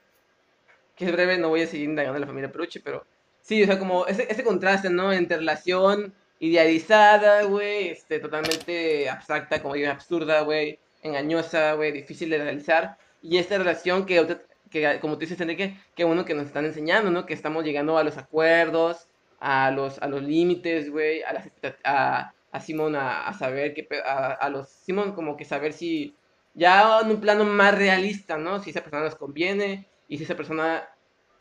Que es breve, no voy a seguir indagando en la familia peluche, pero sí, o sea, como ese, ese contraste, ¿no? Entre relación idealizada, güey, este, totalmente abstracta, como digo, absurda, güey, engañosa, güey, difícil de realizar, y esta relación que, que como tú dices, Enrique, que uno que nos están enseñando, ¿no? Que estamos llegando a los acuerdos, a los, a los límites, güey, a las a, a Simón a, saber que a, a, los Simón como que saber si ya en un plano más realista, ¿no? Si esa persona nos conviene y si esa persona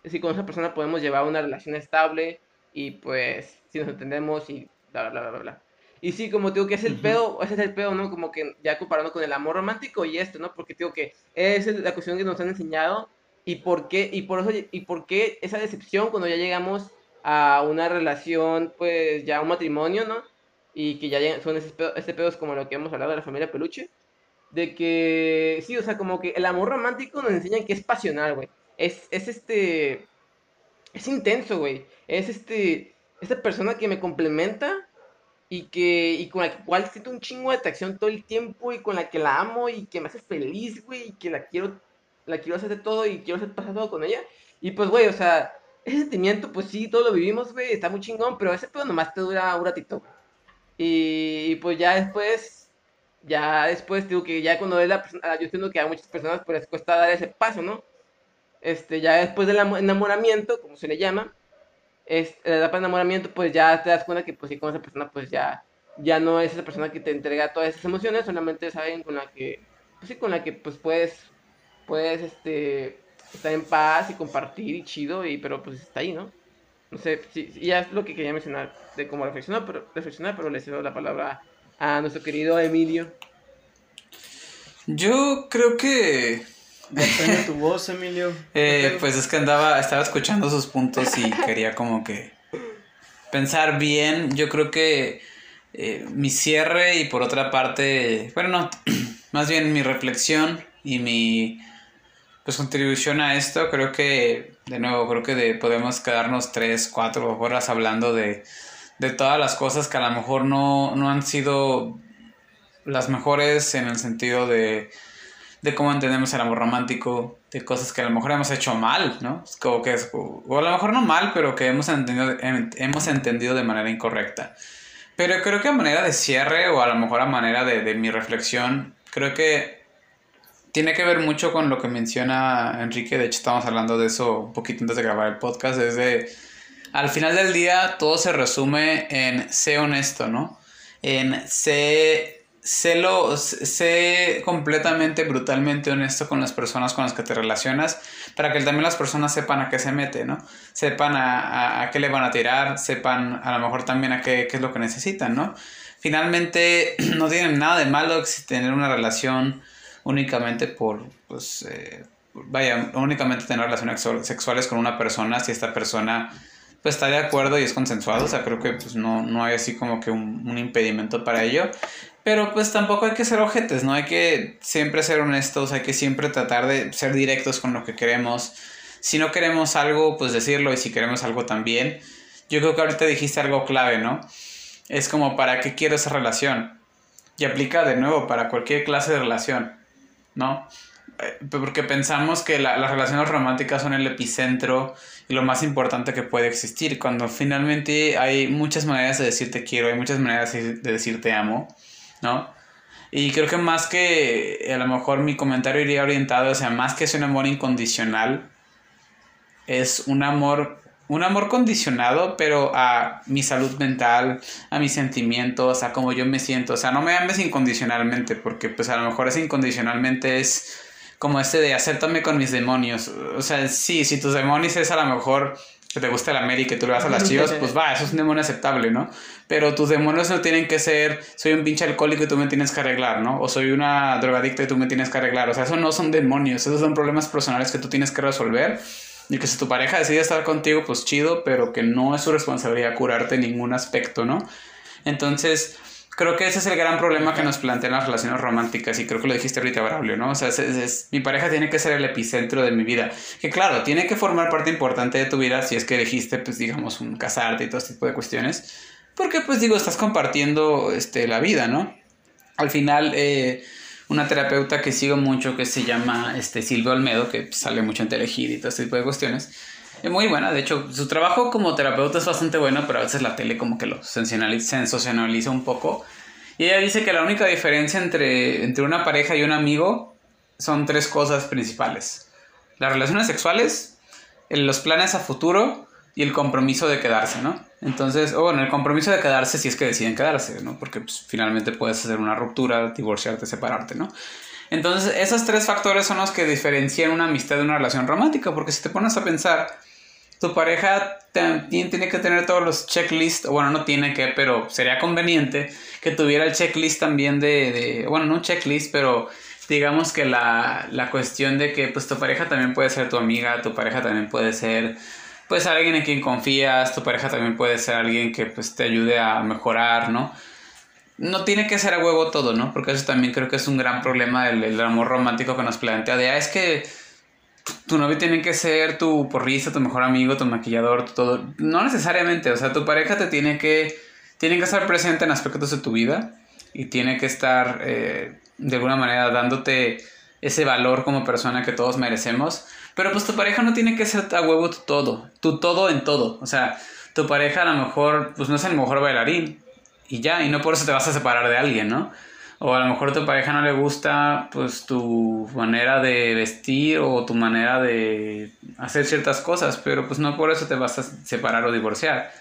si con esa persona podemos llevar una relación estable y pues si nos entendemos y bla bla bla bla Y sí, como digo que es el pedo, ese es el pedo, ¿no? Como que ya comparando con el amor romántico y esto, ¿no? Porque digo que es la cuestión que nos han enseñado y por qué y por eso y por qué esa decepción cuando ya llegamos a una relación, pues ya un matrimonio, ¿no? y que ya son ese pedo, este pedo es como lo que hemos hablado de la familia peluche, de que, sí, o sea, como que el amor romántico nos enseña que es pasional, güey. Es, es este, es intenso, güey. Es este, esta persona que me complementa y que, y con la cual siento un chingo de atracción todo el tiempo y con la que la amo y que me hace feliz, güey, y que la quiero, la quiero hacer de todo y quiero hacer pasar todo con ella. Y pues, güey, o sea, ese sentimiento, pues sí, todo lo vivimos, güey, está muy chingón, pero ese pedo nomás te dura un ratito, y, pues ya después, ya después digo que ya cuando es la persona, yo entiendo que a muchas personas pues les cuesta dar ese paso, ¿no? Este, ya después del enamoramiento, como se le llama, es, la etapa de enamoramiento, pues ya te das cuenta que pues sí, con esa persona pues ya, ya no es esa persona que te entrega todas esas emociones, solamente es alguien con la que, pues sí, con la que pues puedes, puedes, este, estar en paz y compartir y chido, y, pero pues está ahí, ¿no? No sé, sí, ya es lo que quería mencionar de cómo reflexionar, pero, reflexionar, pero le cedo la palabra a nuestro querido Emilio. Yo creo que... Depende tu voz, Emilio. Eh, pues es que andaba, estaba escuchando sus puntos y quería como que pensar bien. Yo creo que eh, mi cierre y por otra parte, bueno, no, más bien mi reflexión y mi pues contribución a esto, creo que, de nuevo, creo que de, podemos quedarnos tres, cuatro horas hablando de, de todas las cosas que a lo mejor no, no han sido las mejores en el sentido de, de cómo entendemos el amor romántico, de cosas que a lo mejor hemos hecho mal, ¿no? Como que o a lo mejor no mal, pero que hemos entendido, hemos entendido de manera incorrecta. Pero creo que a manera de cierre o a lo mejor a manera de, de mi reflexión, creo que tiene que ver mucho con lo que menciona Enrique, de hecho estamos hablando de eso un poquito antes de grabar el podcast, es de al final del día todo se resume en sé honesto, ¿no? En sé, sé, lo, sé completamente, brutalmente honesto con las personas con las que te relacionas para que también las personas sepan a qué se mete, ¿no? Sepan a, a, qué le van a tirar, sepan a lo mejor también a qué, qué es lo que necesitan, ¿no? Finalmente no tienen nada de malo tener una relación únicamente por, pues, eh, vaya, únicamente tener relaciones sexuales con una persona si esta persona pues está de acuerdo y es consensuado, o sea, creo que pues no, no hay así como que un, un, impedimento para ello, pero pues tampoco hay que ser ojetes, ¿no? Hay que siempre ser honestos, hay que siempre tratar de ser directos con lo que queremos, si no queremos algo, pues decirlo, y si queremos algo también, yo creo que ahorita dijiste algo clave, ¿no? Es como, ¿para qué quiero esa relación? Y aplica de nuevo para cualquier clase de relación, ¿no? Eh, porque pensamos que la, las relaciones románticas son el epicentro y lo más importante que puede existir, cuando finalmente hay muchas maneras de decir te quiero, hay muchas maneras de decir te amo, ¿no? Y creo que más que a lo mejor mi comentario iría orientado, o sea, más que es un amor incondicional, es un amor, un amor condicionado, pero a mi salud mental, a mis sentimientos, a cómo yo me siento. O sea, no me ames incondicionalmente, porque pues a lo mejor ese incondicionalmente es como este de acéptame con mis demonios. O sea, sí, si tus demonios es a lo mejor que te gusta la América y tú le vas a las chivas, pues va, eso es un demonio aceptable, ¿no? Pero tus demonios no tienen que ser, soy un pinche alcohólico y tú me tienes que arreglar, ¿no? O soy una drogadicta y tú me tienes que arreglar. O sea, eso no son demonios, esos son problemas personales que tú tienes que resolver. Y que si tu pareja decide estar contigo, pues chido, pero que no es su responsabilidad curarte en ningún aspecto, ¿no? Entonces, creo que ese es el gran problema que nos plantean las relaciones románticas y creo que lo dijiste ahorita, Braulio, ¿no? O sea, es, mi pareja tiene que ser el epicentro de mi vida. Que claro, tiene que formar parte importante de tu vida si es que elegiste, pues digamos, un casarte y todo este tipo de cuestiones. Porque, pues digo, estás compartiendo este, la vida, ¿no? Al final, eh, una terapeuta que sigo mucho que se llama este, Silvia Olmedo, que sale mucho en Telehit y todo este tipo de cuestiones es muy buena, de hecho, su trabajo como terapeuta es bastante bueno, pero a veces la tele como que lo sensacionaliza un poco. Y ella dice que la única diferencia entre, entre una pareja y un amigo son tres cosas principales. Las relaciones sexuales, los planes a futuro y el compromiso de quedarse, ¿no? Entonces, o bueno, el compromiso de quedarse si es que deciden quedarse, ¿no? Porque pues, finalmente puedes hacer una ruptura, divorciarte, separarte, ¿no? Entonces, esos tres factores son los que diferencian una amistad de una relación romántica, porque si te pones a pensar, tu pareja también tiene que tener todos los checklists, bueno, no tiene que, pero sería conveniente que tuviera el checklist también de, de bueno, no un checklist, pero digamos que la, la, cuestión de que pues tu pareja también puede ser tu amiga, tu pareja también puede ser pues alguien en quien confías, tu pareja también puede ser alguien que pues te ayude a mejorar, ¿no? No tiene que ser a huevo todo, ¿no? Porque eso también creo que es un gran problema del, del amor romántico que nos plantea de, ah, es que tu novio tiene que ser tu porrista, tu mejor amigo, tu maquillador, todo. No necesariamente, o sea, tu pareja te tiene que, tiene que estar presente en aspectos de tu vida y tiene que estar eh, de alguna manera dándote ese valor como persona que todos merecemos. Pero pues tu pareja no tiene que ser a huevo tu todo, tu todo en todo. O sea, tu pareja a lo mejor pues no es el mejor bailarín y ya, y no por eso te vas a separar de alguien, ¿no? O a lo mejor a tu pareja no le gusta pues tu manera de vestir o tu manera de hacer ciertas cosas, pero pues no por eso te vas a separar o divorciar.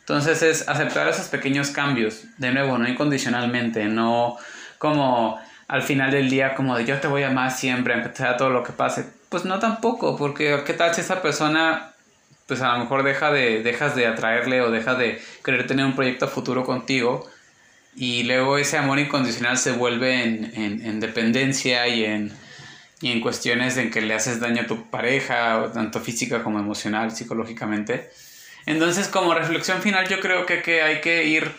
Entonces es aceptar esos pequeños cambios, de nuevo, no incondicionalmente, no como al final del día como de yo te voy a amar siempre, aunque sea todo lo que pase. Pues no tampoco, porque qué tal si esa persona pues a lo mejor deja de, dejas de atraerle o deja de querer tener un proyecto futuro contigo y luego ese amor incondicional se vuelve en, en, dependencia y en, y en cuestiones en que le haces daño a tu pareja, tanto física como emocional, psicológicamente. Entonces, como reflexión final, yo creo que, que hay que ir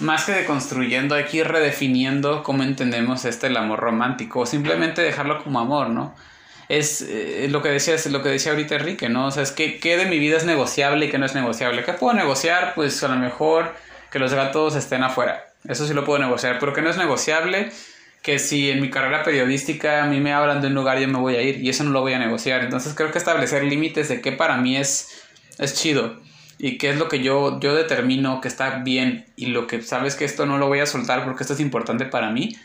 más que deconstruyendo, hay que ir redefiniendo cómo entendemos este el amor romántico, o simplemente dejarlo como amor, ¿no? Es eh, lo que decía, lo que decía ahorita Enrique, ¿no? O sea, es que qué de mi vida es negociable y qué no es negociable. ¿Qué puedo negociar? Pues a lo mejor que los gatos estén afuera. Eso sí lo puedo negociar, pero que no es negociable que si en mi carrera periodística a mí me hablan de un lugar yo me voy a ir y eso no lo voy a negociar. Entonces creo que establecer límites de qué para mí es, es chido y qué es lo que yo, yo determino que está bien y lo que sabes que esto no lo voy a soltar porque esto es importante para mí.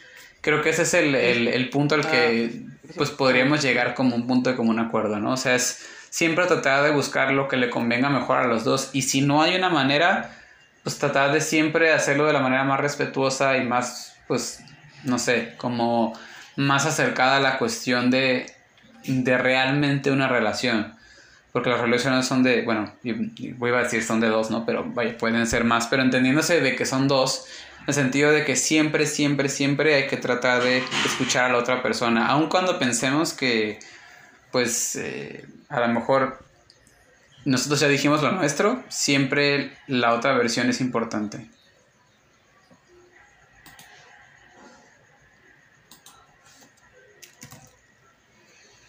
Creo que ese es el, el, el punto al que ah, pues podríamos llegar como un punto de común acuerdo, ¿no? O sea, es siempre tratar de buscar lo que le convenga mejor a los dos. Y si no hay una manera, pues tratar de siempre hacerlo de la manera más respetuosa y más, pues, no sé, como más acercada a la cuestión de, de realmente una relación. Porque las relaciones son de, bueno, voy a decir son de dos, ¿no? Pero vaya, pueden ser más, pero entendiéndose de que son dos, en el sentido de que siempre, siempre, siempre hay que tratar de escuchar a la otra persona, aun cuando pensemos que pues eh, a lo mejor nosotros ya dijimos lo nuestro, siempre la otra versión es importante.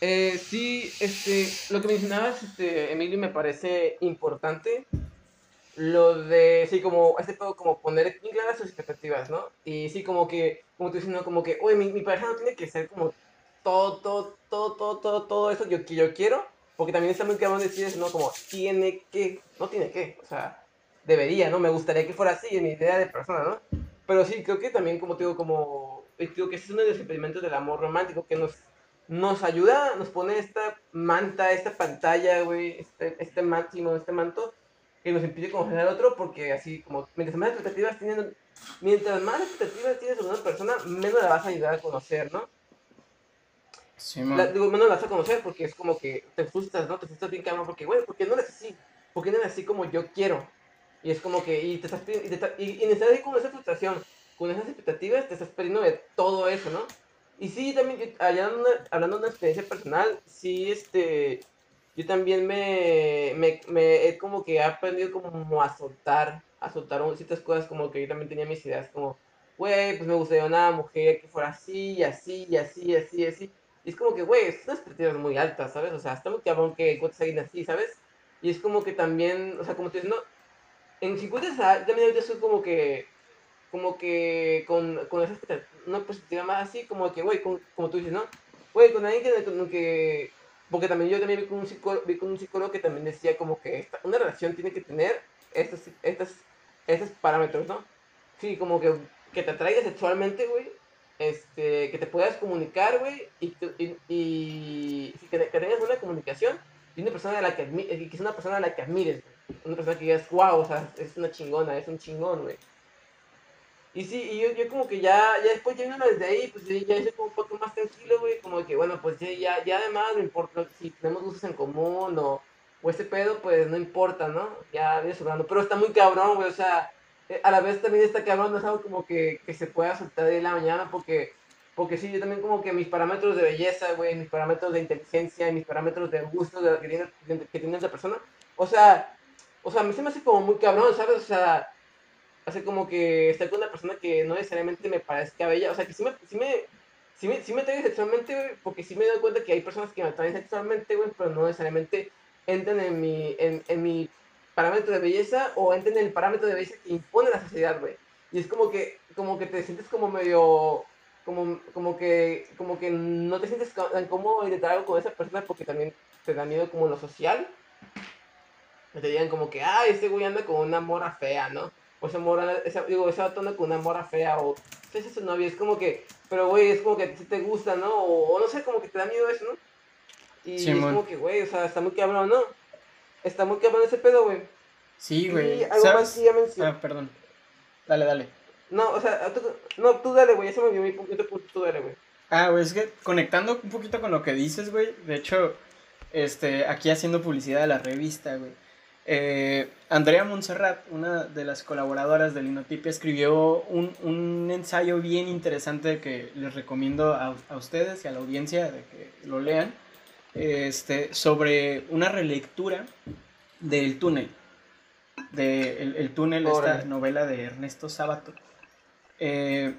Eh, sí, este, lo que mencionabas, este, Emilio, me parece importante. Lo de, sí, como, este puedo como poner bien claras sus expectativas, ¿no? Y sí, como que, como tú dices, ¿no? Como que, oye, mi pareja no tiene que ser como todo, todo, todo, todo, todo, todo eso yo, que yo quiero, porque también está muy cabrón decir eso, ¿no? Como, tiene que, no tiene que, o sea, debería, ¿no? Me gustaría que fuera así, en mi idea de persona, ¿no? Pero sí, creo que también, como te digo, como, digo que ese es uno de los experimentos del amor romántico que nos, nos ayuda, nos pone esta manta, esta pantalla, güey, este, este máximo, este manto, que nos impide conocer al otro, porque así, como, mientras más expectativas tienen, mientras más expectativas tienes sobre una persona, menos la vas a ayudar a conocer, ¿no? Sí, la, digo, no la vas a conocer porque es como que te frustras, ¿no? Te frustras bien cabrón porque, güey, ¿por qué no eres así? ¿Por qué no eres así como yo quiero? Y es como que, y te estás y, te, y, y necesitas con esa frustración, con esas expectativas, te estás perdiendo de todo eso, ¿no? Y sí, también, allá hablando de una experiencia personal, sí, este, yo también me, me, me, he como que he aprendido como a soltar, a soltar ciertas cosas como que yo también tenía mis ideas como, güey, pues me gustaría una mujer que fuera así, y así, y así, y así, y así. Y es como que, güey, es expectativas muy altas, ¿sabes? O sea, está muy cabrón que encuentres a alguien así, ¿sabes? Y es como que también, o sea, como te dices, no, en 50 a también ahorita soy como que, como que con, con esa una perspectiva más así, como que, güey, como tú dices, ¿no? Güey, con alguien que, con, que, porque también yo también vi con un psicólogo, vi con un psicólogo que también decía como que esta, una relación tiene que tener estos, estos, estos parámetros, ¿no? Sí, como que, que te atraiga sexualmente, güey, este, que te puedas comunicar, güey, y, y, y, que, tengas una comunicación y una persona a la que, eh, que es una persona a la que admires, una persona que digas, wow, o sea, es una chingona, es un chingón, güey. Y sí, y yo, yo como que ya, ya después ya desde ahí, pues ya, ya como un poco más tranquilo, güey, como que bueno, pues ya, ya, además no importa si tenemos gustos en común o, o ese pedo, pues no importa, ¿no? Ya viene sobrando, pero está muy cabrón, güey, o sea, a la vez también está cabrón, no es algo como que, que se pueda soltar de la mañana porque, porque sí, yo también como que mis parámetros de belleza, güey, mis parámetros de inteligencia, mis parámetros de gusto de, que, tiene, que tiene esa persona, o sea, o sea, a mí se me hace como muy cabrón, ¿sabes? O sea, hace como que estar con una persona que no necesariamente me parezca bella, o sea, que sí me, sí me, sí me, sí me atrae sexualmente, güey, porque sí me doy cuenta que hay personas que me atraen sexualmente, güey, pero no necesariamente entran en mi, en, en mi parámetro de belleza o entren en el parámetro de belleza que impone la sociedad, güey. Y es como que, como que te sientes como medio, como, como que, como que no te sientes tan cómodo intentar algo con esa persona porque también te da miedo como lo social. Te digan como que, ah, ese güey anda con una mora fea, ¿no? O esa mora, esa, digo, esa anda con una mora fea o ese es su novia, es como que, pero güey, es como que ti te gusta, ¿no? O, no sé, como que te da miedo eso, ¿no? Y es como que, güey, o sea, está muy cabrón, ¿no? Está muy cabrón ese pedo, güey. Sí, güey. algo más que ya mencioné. Ah, perdón. Dale, dale. No, o sea, tú, no, tú dale, güey. Ese me dio mi punto, tú dale, güey. Ah, güey, es que conectando un poquito con lo que dices, güey. De hecho, este, aquí haciendo publicidad de la revista, güey. Eh, Andrea Montserrat, una de las colaboradoras de Linotipia, escribió un, un, ensayo bien interesante que les recomiendo a, a, ustedes y a la audiencia de que lo lean este, sobre una relectura del túnel, de El, túnel, esta novela de Ernesto Sábato, eh,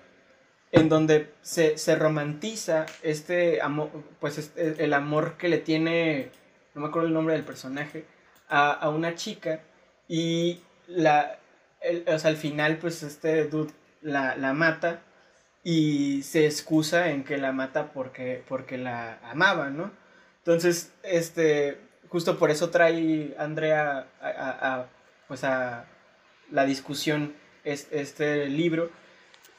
en donde se, romantiza este amor, pues este, el amor que le tiene, no me acuerdo el nombre del personaje, a, una chica y la, o sea, al final pues este dude la, la mata y se excusa en que la mata porque, porque la amaba, ¿no? Entonces, este, justo por eso trae Andrea a, pues a la discusión este libro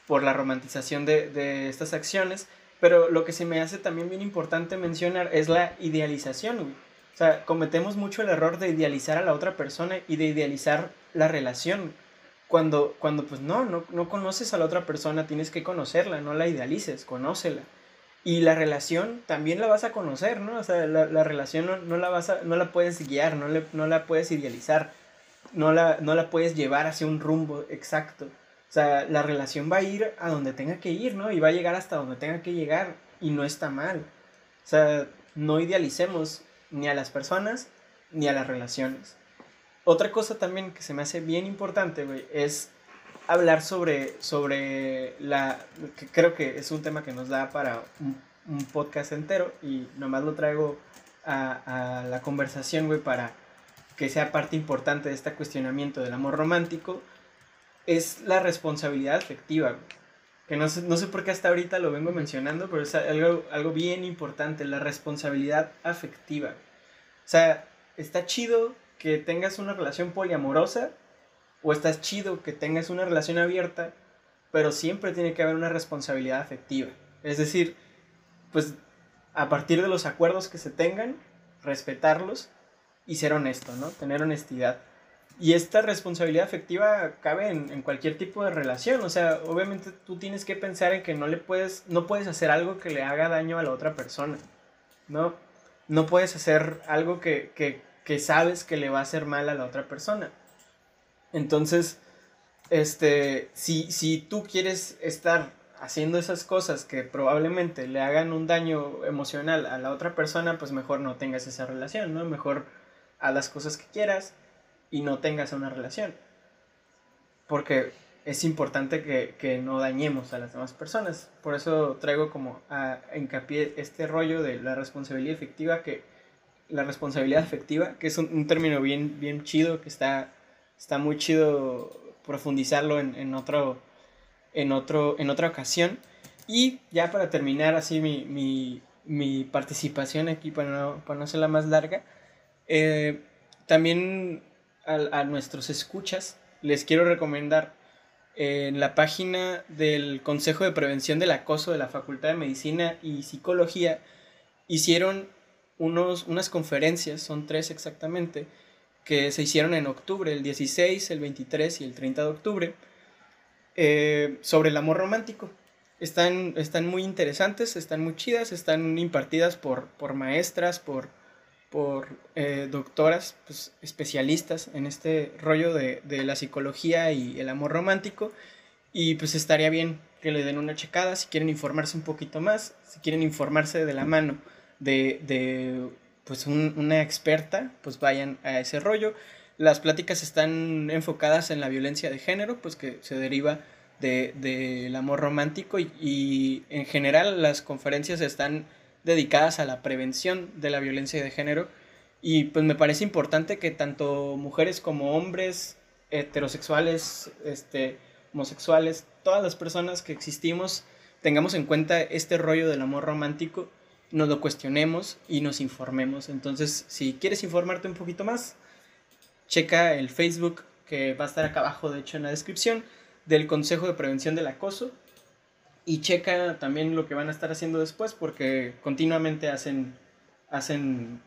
por la romantización de, estas acciones, pero lo que se me hace también bien importante mencionar es la idealización, O sea, cometemos mucho el error de idealizar a la otra persona y de idealizar la relación. Cuando, cuando pues no, no, no conoces a la otra persona, tienes que conocerla, no la idealices, conócela. Y la relación también la vas a conocer, ¿no? O sea, la, la relación no, no, la vas a, no la puedes guiar, no, le, no la puedes idealizar, no la, no la puedes llevar hacia un rumbo exacto. O sea, la relación va a ir a donde tenga que ir, ¿no? Y va a llegar hasta donde tenga que llegar. Y no está mal. O sea, no idealicemos ni a las personas ni a las relaciones. Otra cosa también que se me hace bien importante, güey, es hablar sobre, sobre la... Que creo que es un tema que nos da para un, un podcast entero y nomás lo traigo a, a la conversación, güey, para que sea parte importante de este cuestionamiento del amor romántico, es la responsabilidad afectiva, güey. Que no sé, no sé por qué hasta ahorita lo vengo mencionando, pero es algo, algo bien importante, la responsabilidad afectiva. O sea, está chido que tengas una relación poliamorosa, o está chido que tengas una relación abierta, pero siempre tiene que haber una responsabilidad afectiva. Es decir, pues a partir de los acuerdos que se tengan, respetarlos y ser honesto, ¿no? Tener honestidad. Y esta responsabilidad afectiva cabe en, en, cualquier tipo de relación. O sea, obviamente tú tienes que pensar en que no le puedes, no puedes hacer algo que le haga daño a la otra persona. ¿No? No puedes hacer algo que, que, que sabes que le va a hacer mal a la otra persona. Entonces, este, si, si tú quieres estar haciendo esas cosas que probablemente le hagan un daño emocional a la otra persona, pues mejor no tengas esa relación, ¿no? Mejor haz las cosas que quieras y no tengas una relación. Porque es importante que, que, no dañemos a las demás personas. Por eso traigo como a, a hincapié este rollo de la responsabilidad efectiva, que la responsabilidad efectiva, que es un, un término bien, bien chido, que está, está muy chido profundizarlo en, en, otro, en, otro, en otra ocasión. Y ya para terminar así mi, mi, mi participación aquí, para no, para no hacerla más larga, eh, también a, a, nuestros escuchas les quiero recomendar eh, en la página del Consejo de Prevención del Acoso de la Facultad de Medicina y Psicología hicieron unos, unas conferencias, son tres exactamente, que se hicieron en octubre, el 16, el 23 y el 30 de octubre, eh, sobre el amor romántico. Están, están muy interesantes, están muy chidas, están impartidas por, por maestras, por, por eh, doctoras pues, especialistas en este rollo de, de, la psicología y el amor romántico. Y pues estaría bien que le den una checada si quieren informarse un poquito más, si quieren informarse de la mano de, de pues un, una experta, pues vayan a ese rollo. Las pláticas están enfocadas en la violencia de género, pues que se deriva del de, de amor romántico y, y en general las conferencias están dedicadas a la prevención de la violencia de género. Y pues me parece importante que tanto mujeres como hombres, heterosexuales, este, homosexuales, todas las personas que existimos, tengamos en cuenta este rollo del amor romántico, nos lo cuestionemos y nos informemos. Entonces, si quieres informarte un poquito más, checa el Facebook que va a estar acá abajo, de hecho, en la descripción, del Consejo de Prevención del Acoso y checa también lo que van a estar haciendo después porque continuamente hacen, hacen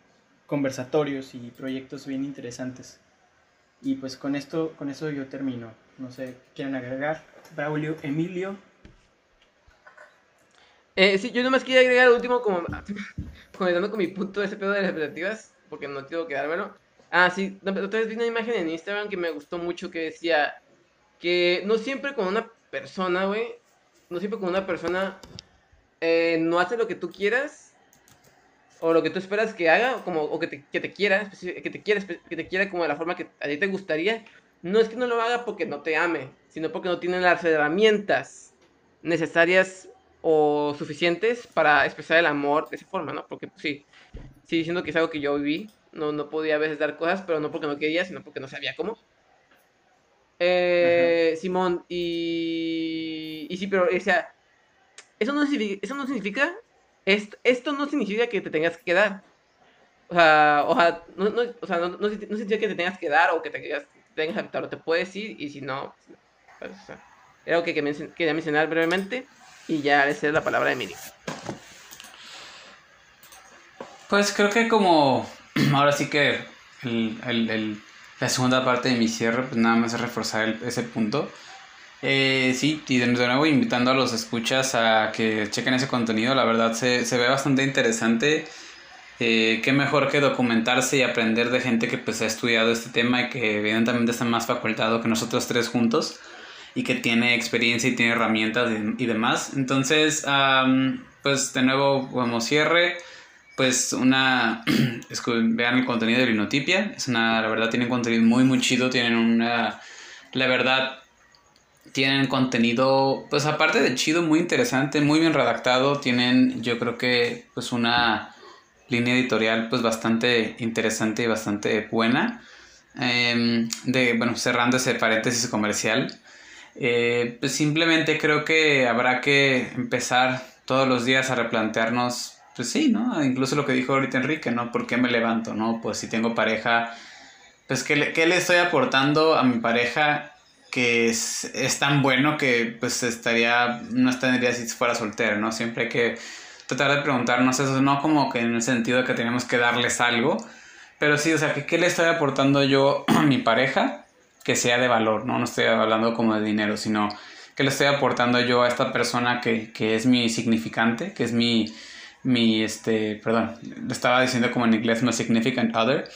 conversatorios y proyectos bien interesantes. Y pues con esto, con eso yo termino. No sé, ¿quieren agregar? Braulio, Emilio. Eh, sí, yo nomás quería agregar el último como comentando con mi punto de ese pedo de las expectativas, porque no quiero quedármelo. Ah, sí, otra vez vi una imagen en Instagram que me gustó mucho que decía que no siempre con una persona, güey, no siempre con una persona eh, no hace lo que tú quieras o lo que tú esperas que haga como, o que, te, que te quiera, que te quiera, que te quiera como de la forma que a ti te gustaría, no es que no lo haga porque no te ame, sino porque no tiene las herramientas necesarias o suficientes para expresar el amor de esa forma, ¿no? Porque pues, sí, sí diciendo que es algo que yo viví, no, no podía a veces dar cosas, pero no porque no quería, sino porque no sabía cómo. Eh, Simón, y, y sí, pero, o sea, eso no significa, eso no significa, esto, esto no significa que te tengas que quedar. O sea, o sea, no, no, o sea, no, no, no significa que te tengas que dar o que te, tengas que aceptar, o te puedes ir, y si no, pues, o sea, era algo que, que quería mencionar brevemente, y ya le cedo la palabra a Emilio. Pues creo que como ahora sí que el, el, el, la segunda parte de mi cierre, pues nada más es reforzar ese punto. Eh, sí, y de nuevo invitando a los escuchas a que chequen ese contenido, la verdad se, se ve bastante interesante. Eh, qué mejor que documentarse y aprender de gente que pues ha estudiado este tema y que evidentemente está más facultado que nosotros tres juntos y que tiene experiencia y tiene herramientas y, demás. Entonces, pues de nuevo como cierre, pues una, vean el contenido de Linotipia, es una, la verdad tienen contenido muy muy chido, tienen una, la verdad tienen contenido, pues aparte de chido, muy interesante, muy bien redactado, tienen yo creo que pues una línea editorial pues bastante interesante y bastante buena. Em, de, bueno, cerrando ese paréntesis comercial, eh, pues simplemente creo que habrá que empezar todos los días a replantearnos, pues sí, ¿no? Incluso lo que dijo ahorita Enrique, ¿no? ¿Por qué me levanto, no? Pues si tengo pareja, pues ¿qué le, qué le estoy aportando a mi pareja que es, es, tan bueno que pues estaría, no estaría si fuera soltero, ¿no? Siempre hay que tratar de preguntarnos eso, no como que en el sentido de que tenemos que darles algo, pero sí, o sea, que qué le estoy aportando yo a mi pareja que sea de valor, ¿no? No estoy hablando como de dinero, sino que le estoy aportando yo a esta persona que, que es mi significante, que es mi, mi, este, perdón, le estaba diciendo como en inglés, my significant other,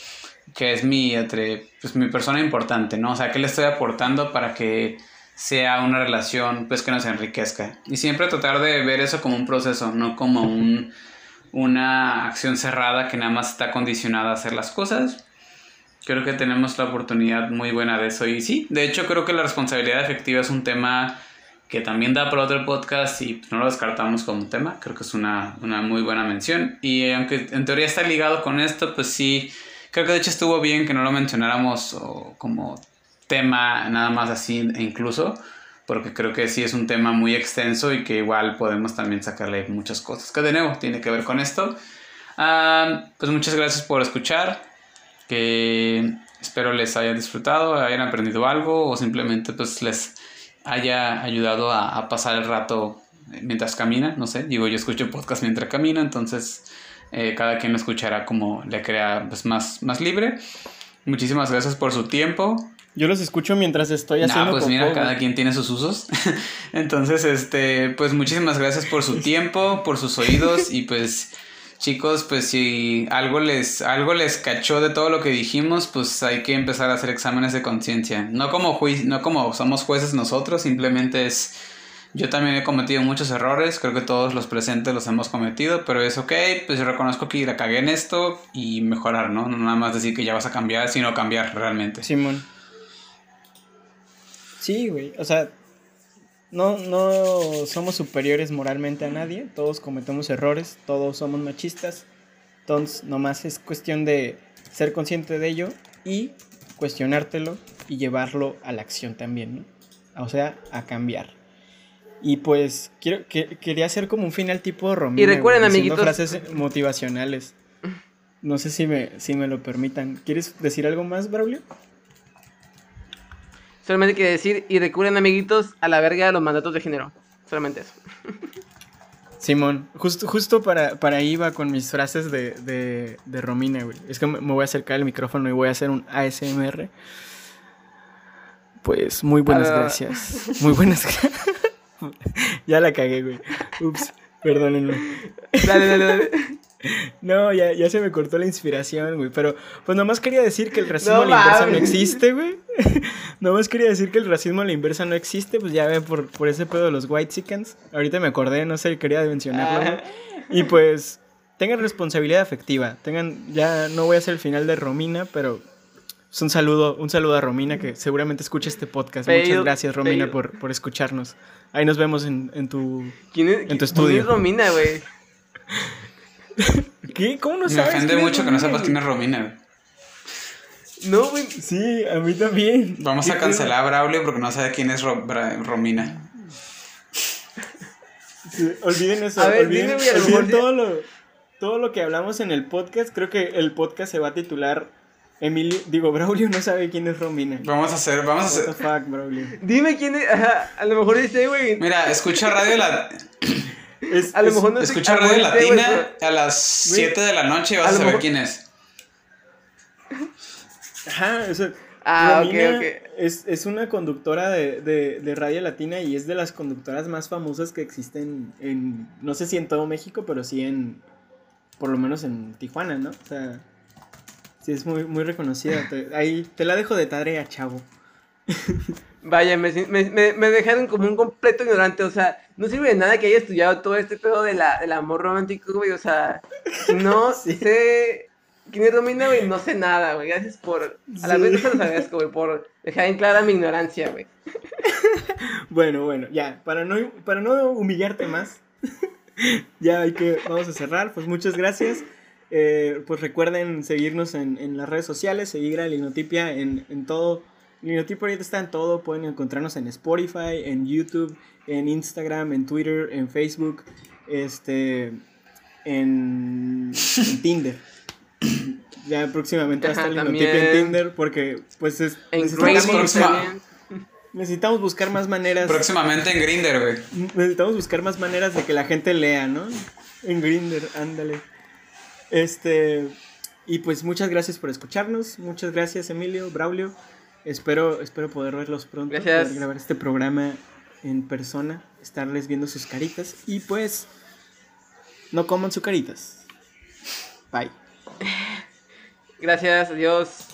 que es mi, entre, pues, mi persona importante, ¿no? O sea, ¿qué le estoy aportando para que sea una relación pues que nos enriquezca? Y siempre tratar de ver eso como un proceso, no como un, una acción cerrada que nada más está condicionada a hacer las cosas. Creo que tenemos la oportunidad muy buena de eso. Y sí, de hecho creo que la responsabilidad efectiva es un tema que también da para otro podcast y no lo descartamos como tema. Creo que es una, una muy buena mención. Y aunque en teoría está ligado con esto, pues sí Creo que de hecho estuvo bien que no lo mencionáramos como tema nada más así e incluso, porque creo que sí es un tema muy extenso y que igual podemos también sacarle muchas cosas que de nuevo tiene que ver con esto. Ah, pues muchas gracias por escuchar, que espero les haya disfrutado, hayan aprendido algo o simplemente pues les haya ayudado a, a pasar el rato mientras camina, no sé, digo yo escucho podcast mientras camina, entonces eh, cada quien lo escuchará como le crea pues, más, más libre. Muchísimas gracias por su tiempo. Yo los escucho mientras estoy haciendo. pues mira, cada quien tiene sus usos. Entonces, este, pues muchísimas gracias por su tiempo, por sus oídos y pues chicos, pues si algo les algo les cachó de todo lo que dijimos, pues hay que empezar a hacer exámenes de conciencia. No como no como somos jueces nosotros, simplemente es yo también he cometido muchos errores, creo que todos los presentes los hemos cometido, pero es ok, pues reconozco que la cagué en esto y mejorar, ¿no? No nada más decir que ya vas a cambiar, sino cambiar realmente. Simón. Sí, güey, o sea, no, no somos superiores moralmente a nadie, todos cometemos errores, todos somos machistas, entonces nomás es cuestión de ser consciente de ello y cuestionártelo y llevarlo a la acción también, ¿no? O sea, a cambiar. Y pues quiero, que, quería hacer como un final tipo Romina. Y recuerden, amiguitos. frases motivacionales. No sé si me, si me lo permitan. ¿Quieres decir algo más, Braulio? Solamente quiero decir, y recuerden, amiguitos, a la verga de los mandatos de género. Solamente eso. Simón, justo, justo para, para ahí va con mis frases de, de, de Romina, güey. Es que me voy a acercar el micrófono y voy a hacer un ASMR. Pues muy buenas gracias. Muy buenas gracias. ya la cagué, güey. Ups, perdónenme. Dale, dale, dale. No, ya, ya se me cortó la inspiración, güey. Pero, pues nomás quería decir que el racismo a la inversa no existe, güey. nomás quería decir que el racismo a la inversa no existe. Pues ya ve por, por ese pedo de los white chickens. Ahorita me acordé, no sé, quería mencionarlo. Y pues, tengan responsabilidad afectiva. Tengan, ya no voy a hacer el final de Romina, pero pues, un saludo, un saludo a Romina que seguramente escucha este podcast. Muchas gracias, Romina, por, por escucharnos. Ahí nos vemos en, en tu, ¿Quién es, en tu estudio. ¿Quién es Romina, güey? ¿Qué? ¿Cómo no sabes? Me ofende mucho que no sepas quién es Romina, güey. No, güey. Sí, a mí también. Vamos a cancelar a Braulio porque no sabe quién es Romina. olviden eso. A ver, olviden, dime, olviden todo, lo, todo lo que hablamos en el podcast. Creo que el podcast se va a titular Emilio, digo, Braulio no sabe quién es Romina. Vamos a hacer, vamos a hacer. What the fuck, Braulio. Dime quién es, a lo mejor este, güey. Mira, escucha radio la. a lo mejor no Escucha radio latina a las 7 de la noche y vas a, saber quién es. Ajá, o sea, Ah, ok, Romina ok. Es, es una conductora de, de, de Radio Latina y es de las conductoras más famosas que existen en, no sé si en todo México, pero sí en, por lo menos en Tijuana, ¿no? O sea, sí es muy, muy reconocida. Te- ahí te la dejo de tarea, chavo. Vaya, me, me, me, dejaron como un completo ignorante, o sea, no sirve de nada que haya estudiado todo este pedo de la, del amor romántico, güey, o sea, no Sí. sé quién es Romina, güey, no sé nada, güey, gracias por, a la Sí. vez no se los agradezco, güey, por dejar en clara mi ignorancia, güey. Bueno, bueno, ya, para no, para no humillarte más, ya hay que, vamos a cerrar, pues muchas gracias. Eh, pues recuerden seguirnos en, en las redes sociales, seguir a Linotipia en, en todo. Linotipia ahorita está en todo, pueden encontrarnos en Spotify, en YouTube, en Instagram, en Twitter, en Facebook, este, en, en Tinder. Ya próximamente va a estar Ajá, Linotipia en. Tinder porque pues es, En necesitamos buscar más maneras. Próximamente en Grinder, güey. Necesitamos buscar más maneras de que la gente lea, ¿no? En Grinder, ándale. Este. Y pues muchas gracias por escucharnos. Muchas gracias, Emilio, Braulio. Espero, espero poder verlos pronto. Gracias. Poder grabar este programa en persona. Estarles viendo sus caritas. Y pues. No coman sus caritas. Bye. Gracias, adiós.